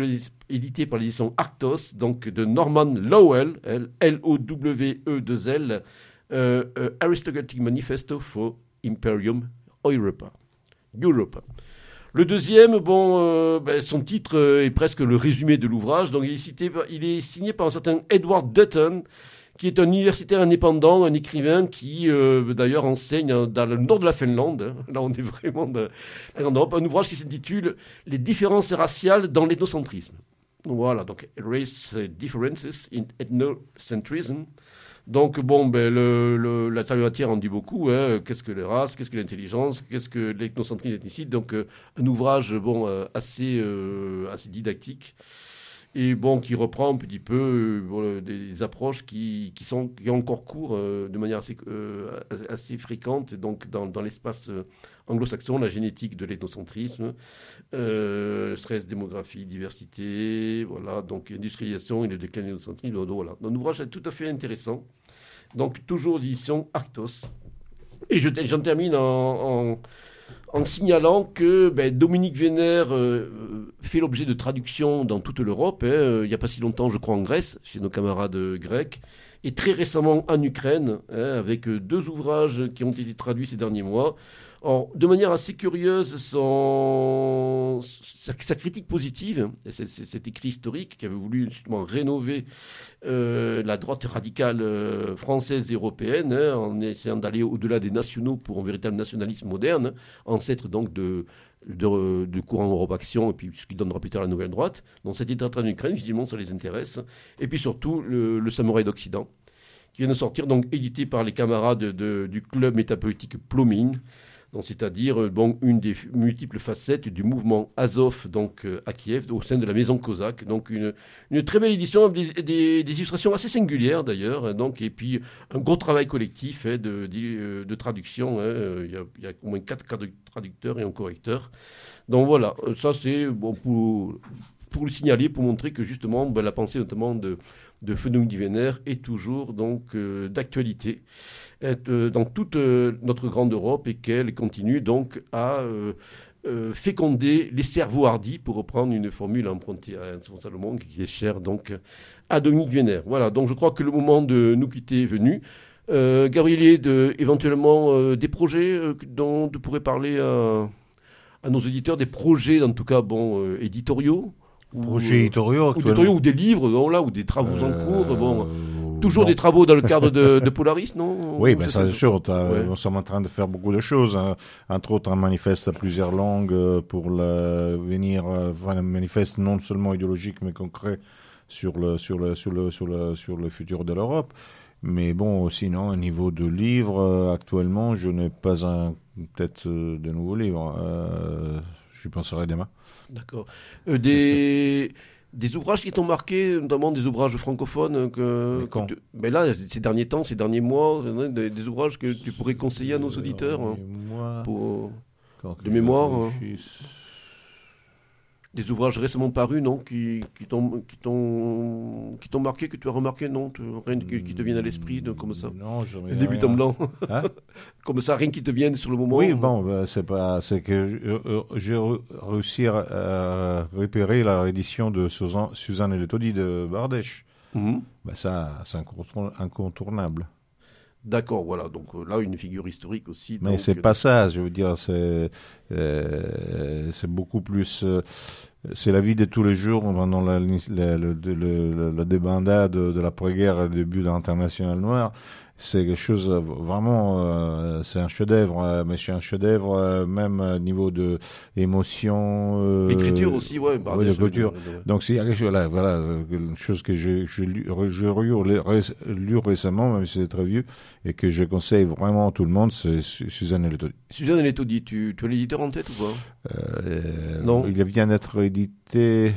Speaker 1: édité par l'édition Arctos, donc de Norman Lowell, L-O-W-E-2-L, euh, Aristocratic Manifesto for Imperium Europa. Le deuxième, bon, euh, ben, son titre euh, est presque le résumé de l'ouvrage. Donc, il est, cité, il est signé par un certain Edward Dutton, qui est un universitaire indépendant, un écrivain qui, euh, d'ailleurs, enseigne dans le nord de la Finlande. <laughs> Là, on est vraiment dans la. Un ouvrage qui s'intitule Les différences raciales dans l'ethnocentrisme. Voilà, donc Race Differences in Ethnocentrism. Donc, bon, ben, le, la matière en dit beaucoup. Hein. Qu'est-ce que les races Qu'est-ce que l'intelligence Qu'est-ce que l'ethnocentrisme ethnicide Donc, euh, un ouvrage bon, euh, assez, euh, assez didactique et bon, qui reprend un petit peu des, approches qui, sont qui encore cours de manière assez, assez fréquente donc dans, dans l'espace anglo-saxon, la génétique de l'ethnocentrisme, stress, démographie, diversité, voilà, donc industrialisation et le déclin de l'ethnocentrisme. Voilà, un ouvrage tout à fait intéressant donc toujours l'édition Arctos. Et j'en termine en, signalant que ben, Dominique Vénère euh, fait l'objet de traductions dans toute l'Europe. Hein. Euh, il n'y a pas si longtemps, je crois, en Grèce, chez nos camarades grecs. Et très récemment en Ukraine, hein, avec deux ouvrages qui ont été traduits ces derniers mois de manière assez curieuse, sa, critique positive, cet écrit historique qui avait voulu justement rénover euh, la droite radicale euh, française et européenne, hein, en essayant d'aller au-delà des nationaux pour un véritable nationalisme moderne, ancêtre donc de, de, courant Europe Action, et puis ce qui donnera plus tard la nouvelle droite. Donc cette train en Ukraine, visiblement, ça les intéresse. Et puis surtout, le, le Samouraï d'Occident, qui vient de sortir, donc édité par les camarades du club métapolitique Plomine c'est-à-dire euh, une des multiples facettes du mouvement Azov donc, euh, à Kiev, au sein de la maison cosaque. Donc une, très belle édition, des, illustrations assez singulières d'ailleurs, hein, donc, et puis un gros travail collectif hein, de, de, traduction. Hein, il, y a, au moins quatre traducteurs et un correcteur. Donc voilà, ça c'est pour, le signaler, pour montrer que justement ben, la pensée notamment de, de Fenouil Vénère est toujours donc euh, d'actualité. Euh, dans toute euh, notre grande Europe et qu'elle continue donc à euh, féconder les cerveaux hardis, pour reprendre une formule empruntée à Anne Salomon, qui est chère donc à Dominique Vénère. Voilà, donc je crois que le moment de nous quitter est venu. Euh, Gabriel, de, éventuellement des projets dont tu pourrais parler à, à, nos éditeurs, des projets en tout cas bon, éditoriaux
Speaker 3: Projets éditoriaux,
Speaker 1: ou, éditoriaux ou des livres, là, ou des travaux en cours. Bon, Toujours des travaux dans le cadre de, de Polaris, non <laughs>
Speaker 3: Oui, ben ça c'est sûr. Nous sommes en train de faire beaucoup de choses. Hein. Entre autres, un manifeste à plusieurs langues euh, pour le, venir, euh, un manifeste non seulement idéologique mais concret sur le sur le sur le sur le sur le futur de l'Europe. Mais bon, sinon, au niveau de livres, euh, actuellement, je n'ai pas un peut-être de nouveaux livres. Euh, je penserai demain.
Speaker 1: D'accord. des <laughs> des ouvrages qui t'ont marqué, notamment des ouvrages francophones que, mais là, ces derniers temps, ces derniers mois, des, ouvrages que tu pourrais conseiller à nos auditeurs hein, pour, de mémoire. Hein des ouvrages récemment parus, non, qui, qui t'ont qui t'ont marqué, que tu as remarqué, non, rien qui, te vienne à l'esprit, comme ça.
Speaker 3: Non, je
Speaker 1: Le début blanc. Hein? <laughs> Comme ça, rien qui te vienne sur le moment.
Speaker 3: Oui, bon, bah, c'est pas, c'est que j'ai réussi à repérer la réédition de Suzanne et le Taudis de Bardèche. Bah, ça, c'est incontournable.
Speaker 1: D'accord, voilà. Donc euh, là, une figure historique aussi.
Speaker 3: Mais c'est pas ça. Je veux dire, c'est euh, c'est beaucoup plus. Euh, c'est la vie de tous les jours pendant la, la, la, débandade de, l'après-guerre et le début de l'international noir c'est quelque chose euh, vraiment, euh, c'est un chef-d'œuvre, euh, mais c'est un chef-d'œuvre même au niveau de émotion.
Speaker 1: L'écriture aussi, ouais. Bah,
Speaker 3: oui, l'écriture. Donc c'est voilà, voilà, une chose que j'ai lu, lu, récemment, même si c'est très vieux, et que je conseille vraiment à tout le monde, c'est Suzanne Letodi.
Speaker 1: Suzanne Letodi, tu, tu as l'éditeur en tête ou pas?
Speaker 3: Non. Il vient d'être édité.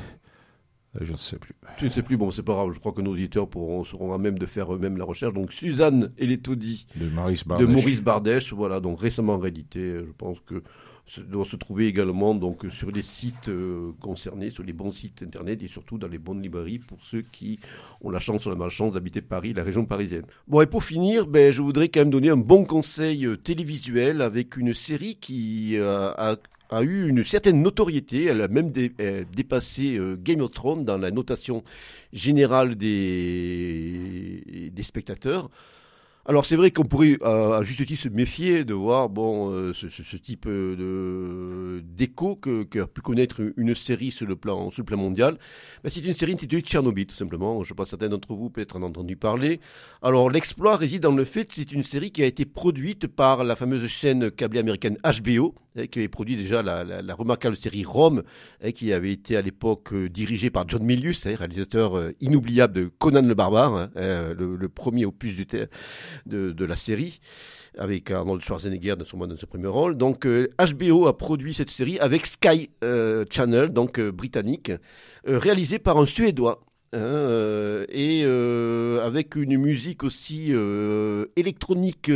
Speaker 3: Je ne sais plus.
Speaker 1: Tu ne sais plus, bon, c'est pas grave. Je crois que nos auditeurs pourront, seront à même de faire eux-mêmes la recherche. Donc, Suzanne et les taudis
Speaker 3: De Maurice
Speaker 1: de
Speaker 3: Bardèche.
Speaker 1: Maurice Bardèche, voilà, donc récemment réédité. Je pense que ça doit se trouver également donc sur les sites euh, concernés, sur les bons sites internet et surtout dans les bonnes librairies pour ceux qui ont la chance ou la malchance d'habiter Paris, la région parisienne. Bon, et pour finir, ben, je voudrais quand même donner un bon conseil euh, télévisuel avec une série qui euh, a a eu une certaine notoriété. Elle a même euh, dépassé euh, Game of Thrones dans la notation générale des, spectateurs. Alors c'est vrai qu'on pourrait à juste titre se méfier de voir bon euh, ce, type de d'écho que, que a pu connaître une série sur le plan mondial. Mais c'est une série intitulée Tchernobyl tout simplement. Je pense que certains d'entre vous peut-être en entendu parler. Alors l'exploit réside dans le fait que c'est une série qui a été produite par la fameuse chaîne câblée américaine HBO, qui avait produit déjà la, remarquable série Rome, eh, qui avait été à l'époque euh, dirigée par John Milius, eh, réalisateur euh, inoubliable de Conan le Barbare, hein, euh, le, premier opus de, la série, avec Arnold Schwarzenegger dans son, premier rôle. Donc HBO a produit cette série avec Sky Channel, donc britannique, réalisée par un Suédois. hein, et avec une musique aussi électronique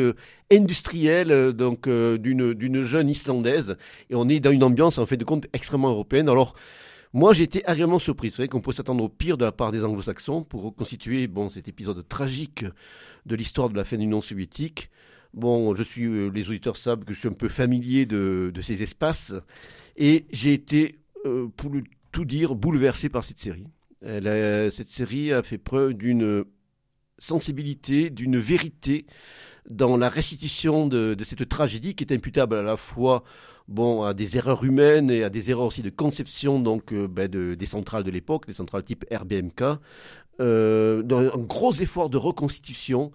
Speaker 1: industrielle euh, donc euh, d'une jeune islandaise et on est dans une ambiance en fait de compte extrêmement européenne alors moi, j'ai été agréablement surpris. C'est vrai qu'on peut s'attendre au pire de la part des anglo-saxons pour reconstituer bon, cet épisode tragique de l'histoire de la fin de l'Union soviétique. Bon, je suis, euh, les auditeurs savent que je suis un peu familier de, de ces espaces et j'ai été, euh, pour tout dire, bouleversé par cette série. Cette série a fait preuve d'une sensibilité, d'une vérité dans la restitution de, de cette tragédie qui est imputable à la fois bon, à des erreurs humaines et à des erreurs aussi de conception donc, euh, ben, de, des centrales de l'époque, des centrales type RBMK. Euh, un gros effort de reconstitution.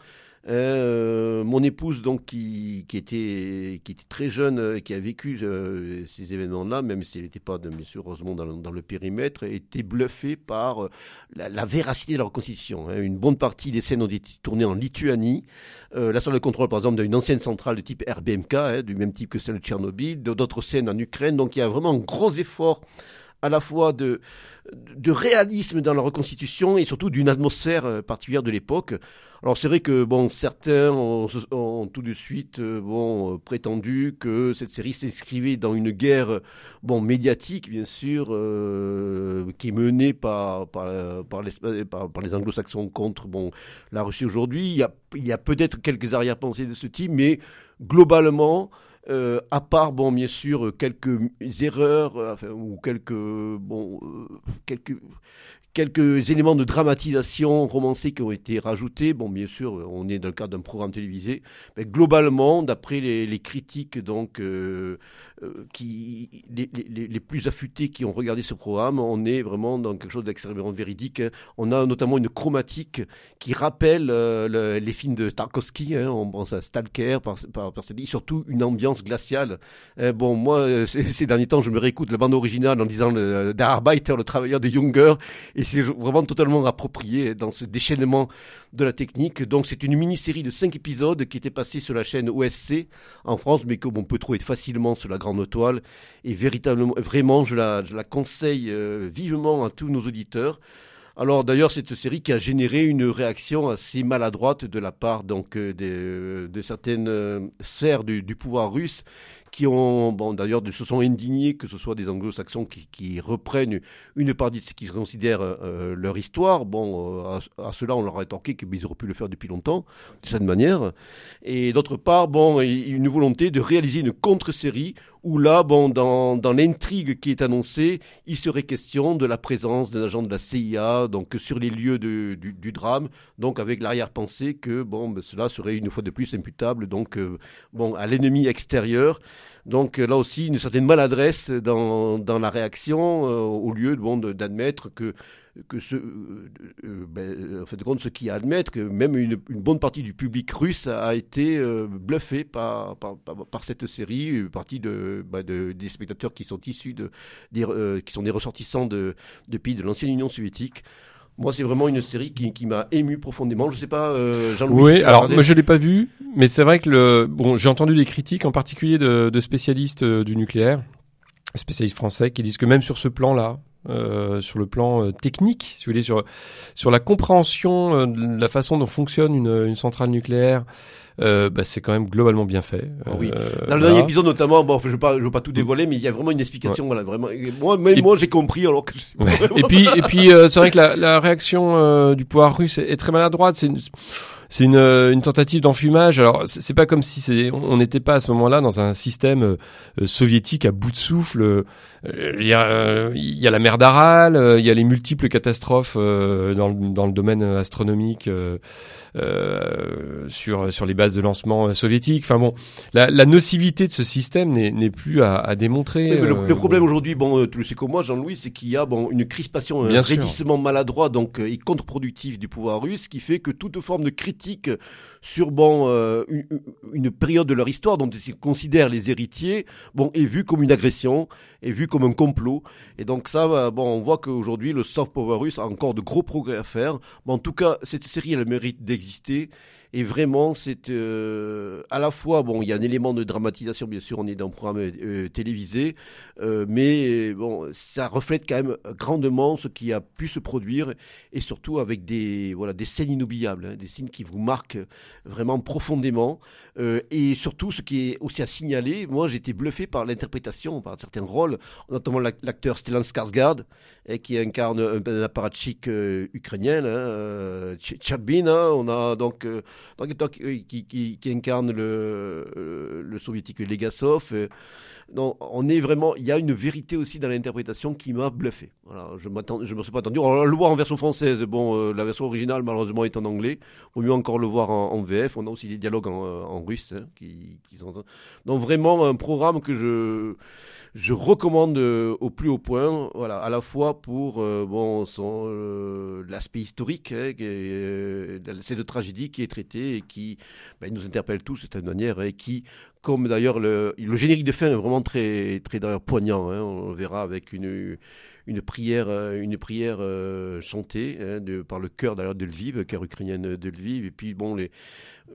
Speaker 1: Euh, mon épouse, donc, qui, qui, était, qui était très jeune euh, et qui a vécu euh, ces événements-là, même si elle n'était pas, bien sûr, heureusement, dans, le- périmètre, était bluffée par euh, la, véracité de la reconstitution. hein. Une bonne partie des scènes ont été tournées en Lituanie. Euh, la salle de contrôle, par exemple, d'une ancienne centrale de type RBMK, hein, du même type que celle de Tchernobyl, d'autres scènes en Ukraine. Donc, il y a vraiment un gros effort à la fois de, de réalisme dans la reconstitution et surtout d'une atmosphère euh, particulière de l'époque. Alors c'est vrai que bon, certains ont, tout de suite euh, bon, euh, prétendu que cette série s'inscrivait dans une guerre bon, médiatique, bien sûr, qui est menée par, par, par, par les anglo-saxons contre bon, la Russie aujourd'hui. Il y a, il y a peut-être quelques arrière-pensées de ce type, mais globalement, euh, à part, bon, bien sûr, euh, quelques erreurs, euh, enfin, ou quelques, bon, euh, quelques, quelques éléments de dramatisation romancée qui ont été rajoutés. Bon, bien sûr, on est dans le cadre d'un programme télévisé. Mais globalement, d'après les, critiques, donc, euh, euh, qui, les, plus affûtés qui ont regardé ce programme, on est vraiment dans quelque chose d'extrêmement véridique. hein. On a notamment une chromatique qui rappelle euh, le- les films de Tarkovsky. hein. On pense à Stalker, par, par, par surtout une ambiance glaciale. Bon, moi, ces, derniers temps, je me réécoute la bande originale en disant le, Der le travailleur des Junger, c'est vraiment totalement approprié dans ce déchaînement de la technique. Donc, c'est une mini-série de 5 épisodes qui était passée sur la chaîne OSC en France, mais qu'on peut trouver facilement sur la grande toile. Et véritablement, vraiment, je la, conseille euh, vivement à tous nos auditeurs. Alors d'ailleurs, cette série qui a généré une réaction assez maladroite de la part donc euh, des- de certaines euh, sphères du pouvoir russe qui ont, bon, d'ailleurs, se sont indignés que ce soit des anglo-saxons qui, qui reprennent une partie de ce qu'ils considèrent euh, leur histoire. Bon, euh, à, cela, on leur a rétorqué qu'ils auraient pu le faire depuis longtemps, de cette manière. Et d'autre part, bon, une volonté de réaliser une contre-série où là, bon, dans, dans l'intrigue qui est annoncée, il serait question de la présence d'un agent de la CIA, donc sur les lieux de- du, drame, donc avec l'arrière-pensée que, bon, ben, cela serait une fois de plus imputable, donc, euh, bon, à l'ennemi extérieur. Donc euh, là aussi, une certaine maladresse dans, dans la réaction, euh, au lieu bon, d'admettre que, que ce, euh, ben, en de compte, ce qui admettre que même une, bonne partie du public russe a, été bluffé par, par, cette série, une partie bah, de- des spectateurs qui sont issus de, des, qui sont des ressortissants de, de pays de l'ancienne Union soviétique. Moi, c'est vraiment une série qui, qui m'a ému profondément. Je sais pas, euh, Jean-Louis.
Speaker 2: Oui, alors moi je l'ai pas vu, mais c'est vrai que le bon, j'ai entendu des critiques en particulier de, de spécialistes euh, du nucléaire, spécialistes français, qui disent que même sur ce plan-là, euh, sur le plan euh, technique, si vous voulez, sur sur la compréhension euh, de la façon dont fonctionne une, une centrale nucléaire. Euh, bah, c'est quand même globalement bien fait.
Speaker 1: Ah oui.
Speaker 2: Euh,
Speaker 1: Dans le dernier épisode notamment, bon, je ne veux, veux pas tout dévoiler, mais il y a vraiment une explication. Voilà, vraiment. Moi, même
Speaker 2: Et-
Speaker 1: moi, j'ai compris alors que.
Speaker 2: Ouais.
Speaker 1: vraiment.
Speaker 2: Et puis, et puis, euh, c'est vrai que la, la réaction euh, du pouvoir russe est, est très maladroite. C'est une, c'est une, une tentative d'enfumage. Alors, c'est pas comme si c'est, on n'était pas à ce moment-là dans un système euh, euh, soviétique à bout de souffle. Euh, Il y, a, euh, il y a la mer d'Aral, euh, il y a les multiples catastrophes euh, dans, le, dans le domaine astronomique euh, euh, sur sur les bases de lancement euh, soviétiques. Enfin bon, la, la nocivité de ce système n'est plus à, à démontrer.
Speaker 1: Mais le,
Speaker 2: euh,
Speaker 1: le problème aujourd'hui, bon, euh, tu le sais comme moi, Jean-Louis, c'est qu'il y a bon une crispation, un
Speaker 2: Bien sûr.
Speaker 1: raidissement maladroit donc euh, et contre-productif du pouvoir russe, qui fait que toute forme de critique sur bon euh, une, période de leur histoire dont ils considèrent les héritiers, bon, est vue comme une agression, est vue comme un complot. Et donc ça, euh, bon, on voit qu'aujourd'hui le soft power russe a encore de gros progrès à faire. Mais en tout cas, cette série elle mérite d'exister. Et vraiment, c'est euh, à la fois, bon, il y a un élément de dramatisation, bien sûr, on est dans un programme euh, télévisé, euh, mais bon, ça reflète quand même grandement ce qui a pu se produire, et surtout avec des, voilà, des scènes inoubliables, hein, des scènes qui vous marquent vraiment profondément, euh, et surtout, ce qui est aussi à signaler, moi, été bluffé par l'interprétation, par certains rôles, notamment l'ac- l'acteur Stellan Skarsgård, eh, qui incarne un, un apparatchik euh, ukrainien, hein, Ch- Tchadbin, hein, on a donc donc, euh, qui, incarne le, euh, le soviétique Legasov. On est vraiment. Il y a une vérité aussi dans l'interprétation qui m'a bluffé. Voilà, je je me suis pas attendu. On le voir en version française. Bon, euh, la version originale malheureusement est en anglais. Vaut mieux encore le voir en, VF. On a aussi des dialogues en, euh, russe hein, qui, sont. Donc vraiment un programme que je je recommande euh, au plus haut point, voilà, à la fois pour bon l'aspect historique, hein, qui est, euh, cette tragédie qui est traitée et qui ben, nous interpelle tous de cette manière et qui, comme d'ailleurs le, générique de fin est vraiment très très d'ailleurs poignant, hein, on le verra avec une une prière, euh, une prière euh, chantée hein, par le chœur d'ailleurs de Lviv, chœur ukrainienne de Lviv. Et puis bon, les,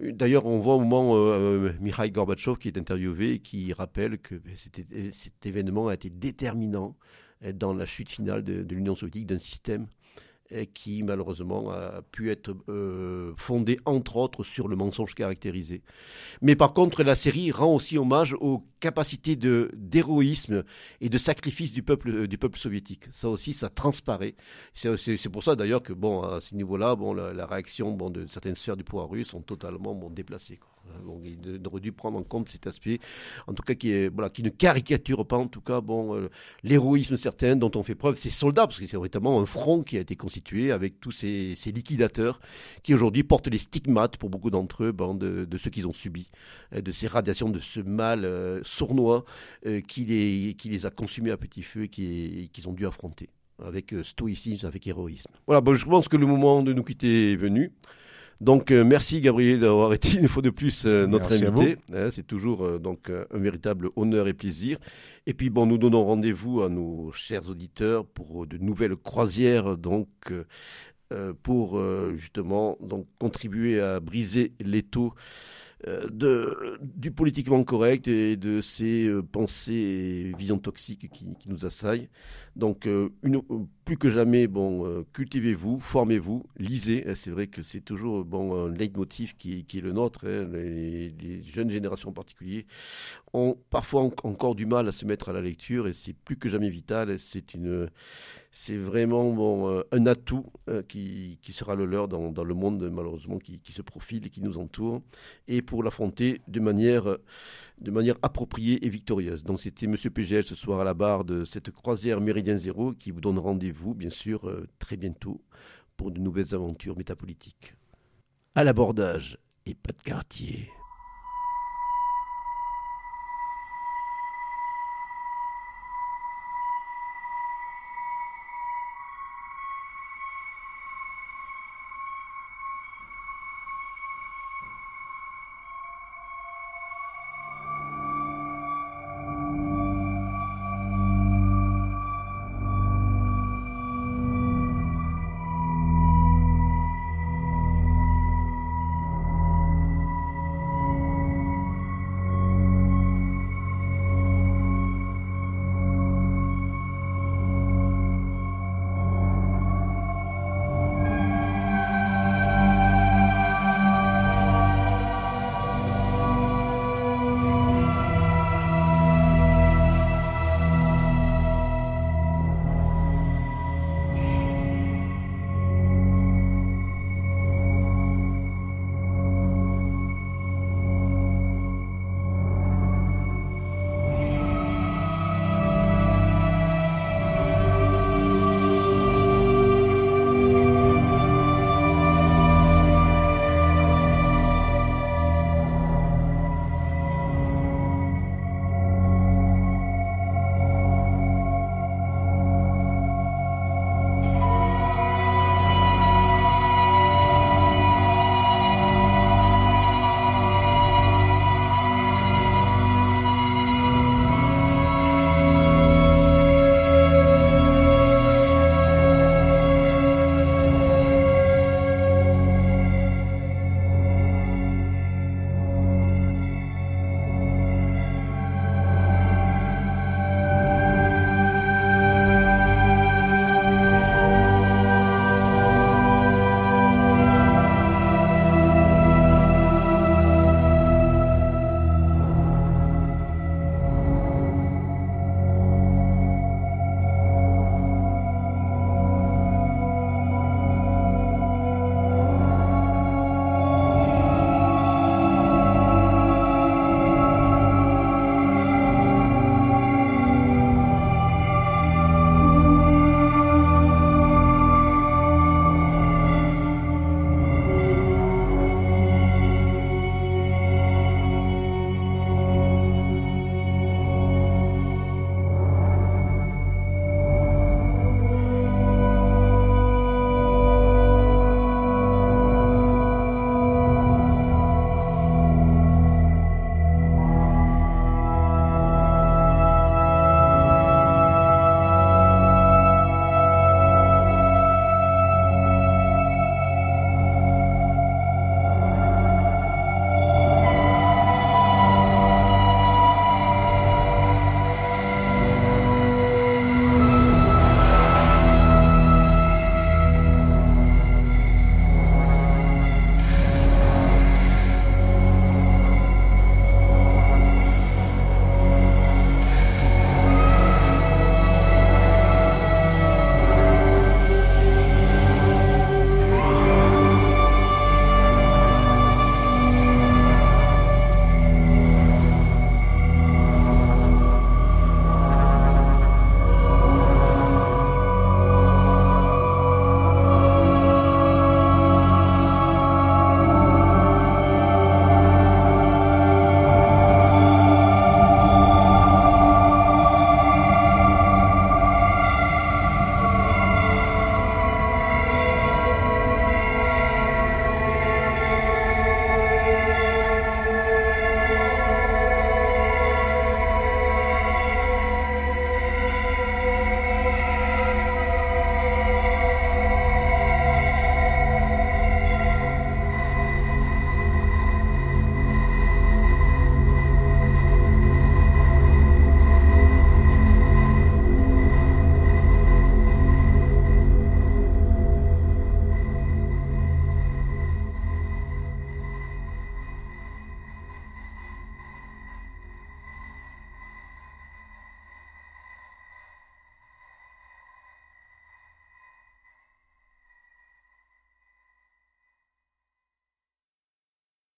Speaker 1: d'ailleurs, on voit au moment euh, Mikhail Gorbatchev qui est interviewé et qui rappelle que ben, cet événement a été déterminant euh, dans la chute finale de l'Union soviétique d'un système euh, qui malheureusement a pu être euh, fondé entre autres sur le mensonge caractérisé. Mais par contre, la série rend aussi hommage aux capacités de d'héroïsme et de sacrifice du peuple euh, du peuple soviétique. Ça aussi, ça transparaît. C'est pour ça d'ailleurs que bon, à ce niveau-là, bon, la, la réaction bon, de certaines sphères du pouvoir russe sont totalement bon, déplacées. Quoi. Donc, il aurait dû prendre en compte cet aspect, en tout cas qui ne caricature pas en tout cas bon euh, l'héroïsme certain dont on fait preuve ces soldats, parce que c'est véritablement un front qui a été constitué avec tous ces, liquidateurs qui aujourd'hui portent les stigmates pour beaucoup d'entre eux de, de ce qu'ils ont subi, euh, de ces radiations, de ce mal euh, sournois euh, qui, les, qui a consumés à petit feu et qui- et qu'ils ont dû affronter avec euh, stoïcisme, avec héroïsme. Voilà, bon, je pense que le moment de nous quitter est venu. Donc euh, merci Gabriel d'avoir été une fois de plus euh, notre
Speaker 3: Merci
Speaker 1: invité. Hein, c'est toujours euh, donc un véritable honneur et plaisir. Et puis bon, nous donnons rendez-vous à nos chers auditeurs pour de nouvelles croisières donc pour justement donc contribuer à briser l'étau de, du politiquement correct et de ces euh, pensées et visions toxiques qui, nous assaillent. Donc, euh, plus que jamais, bon, euh, cultivez-vous, formez-vous, lisez. Euh, C'est vrai que c'est toujours bon un leitmotiv qui, qui est le nôtre. hein. Les, jeunes générations en particulier ont parfois en- encore du mal à se mettre à la lecture et c'est plus que jamais vital. C'est une c'est vraiment euh, un atout euh, qui, sera le leur dans, le monde malheureusement qui, se profile et qui nous entoure, et pour l'affronter de manière, de manière appropriée et victorieuse. Donc c'était Monsieur PGL ce soir à la barre de cette croisière Méridien Zéro qui vous donne rendez-vous bien sûr euh, très bientôt pour de nouvelles aventures métapolitiques. À l'abordage et pas de quartier.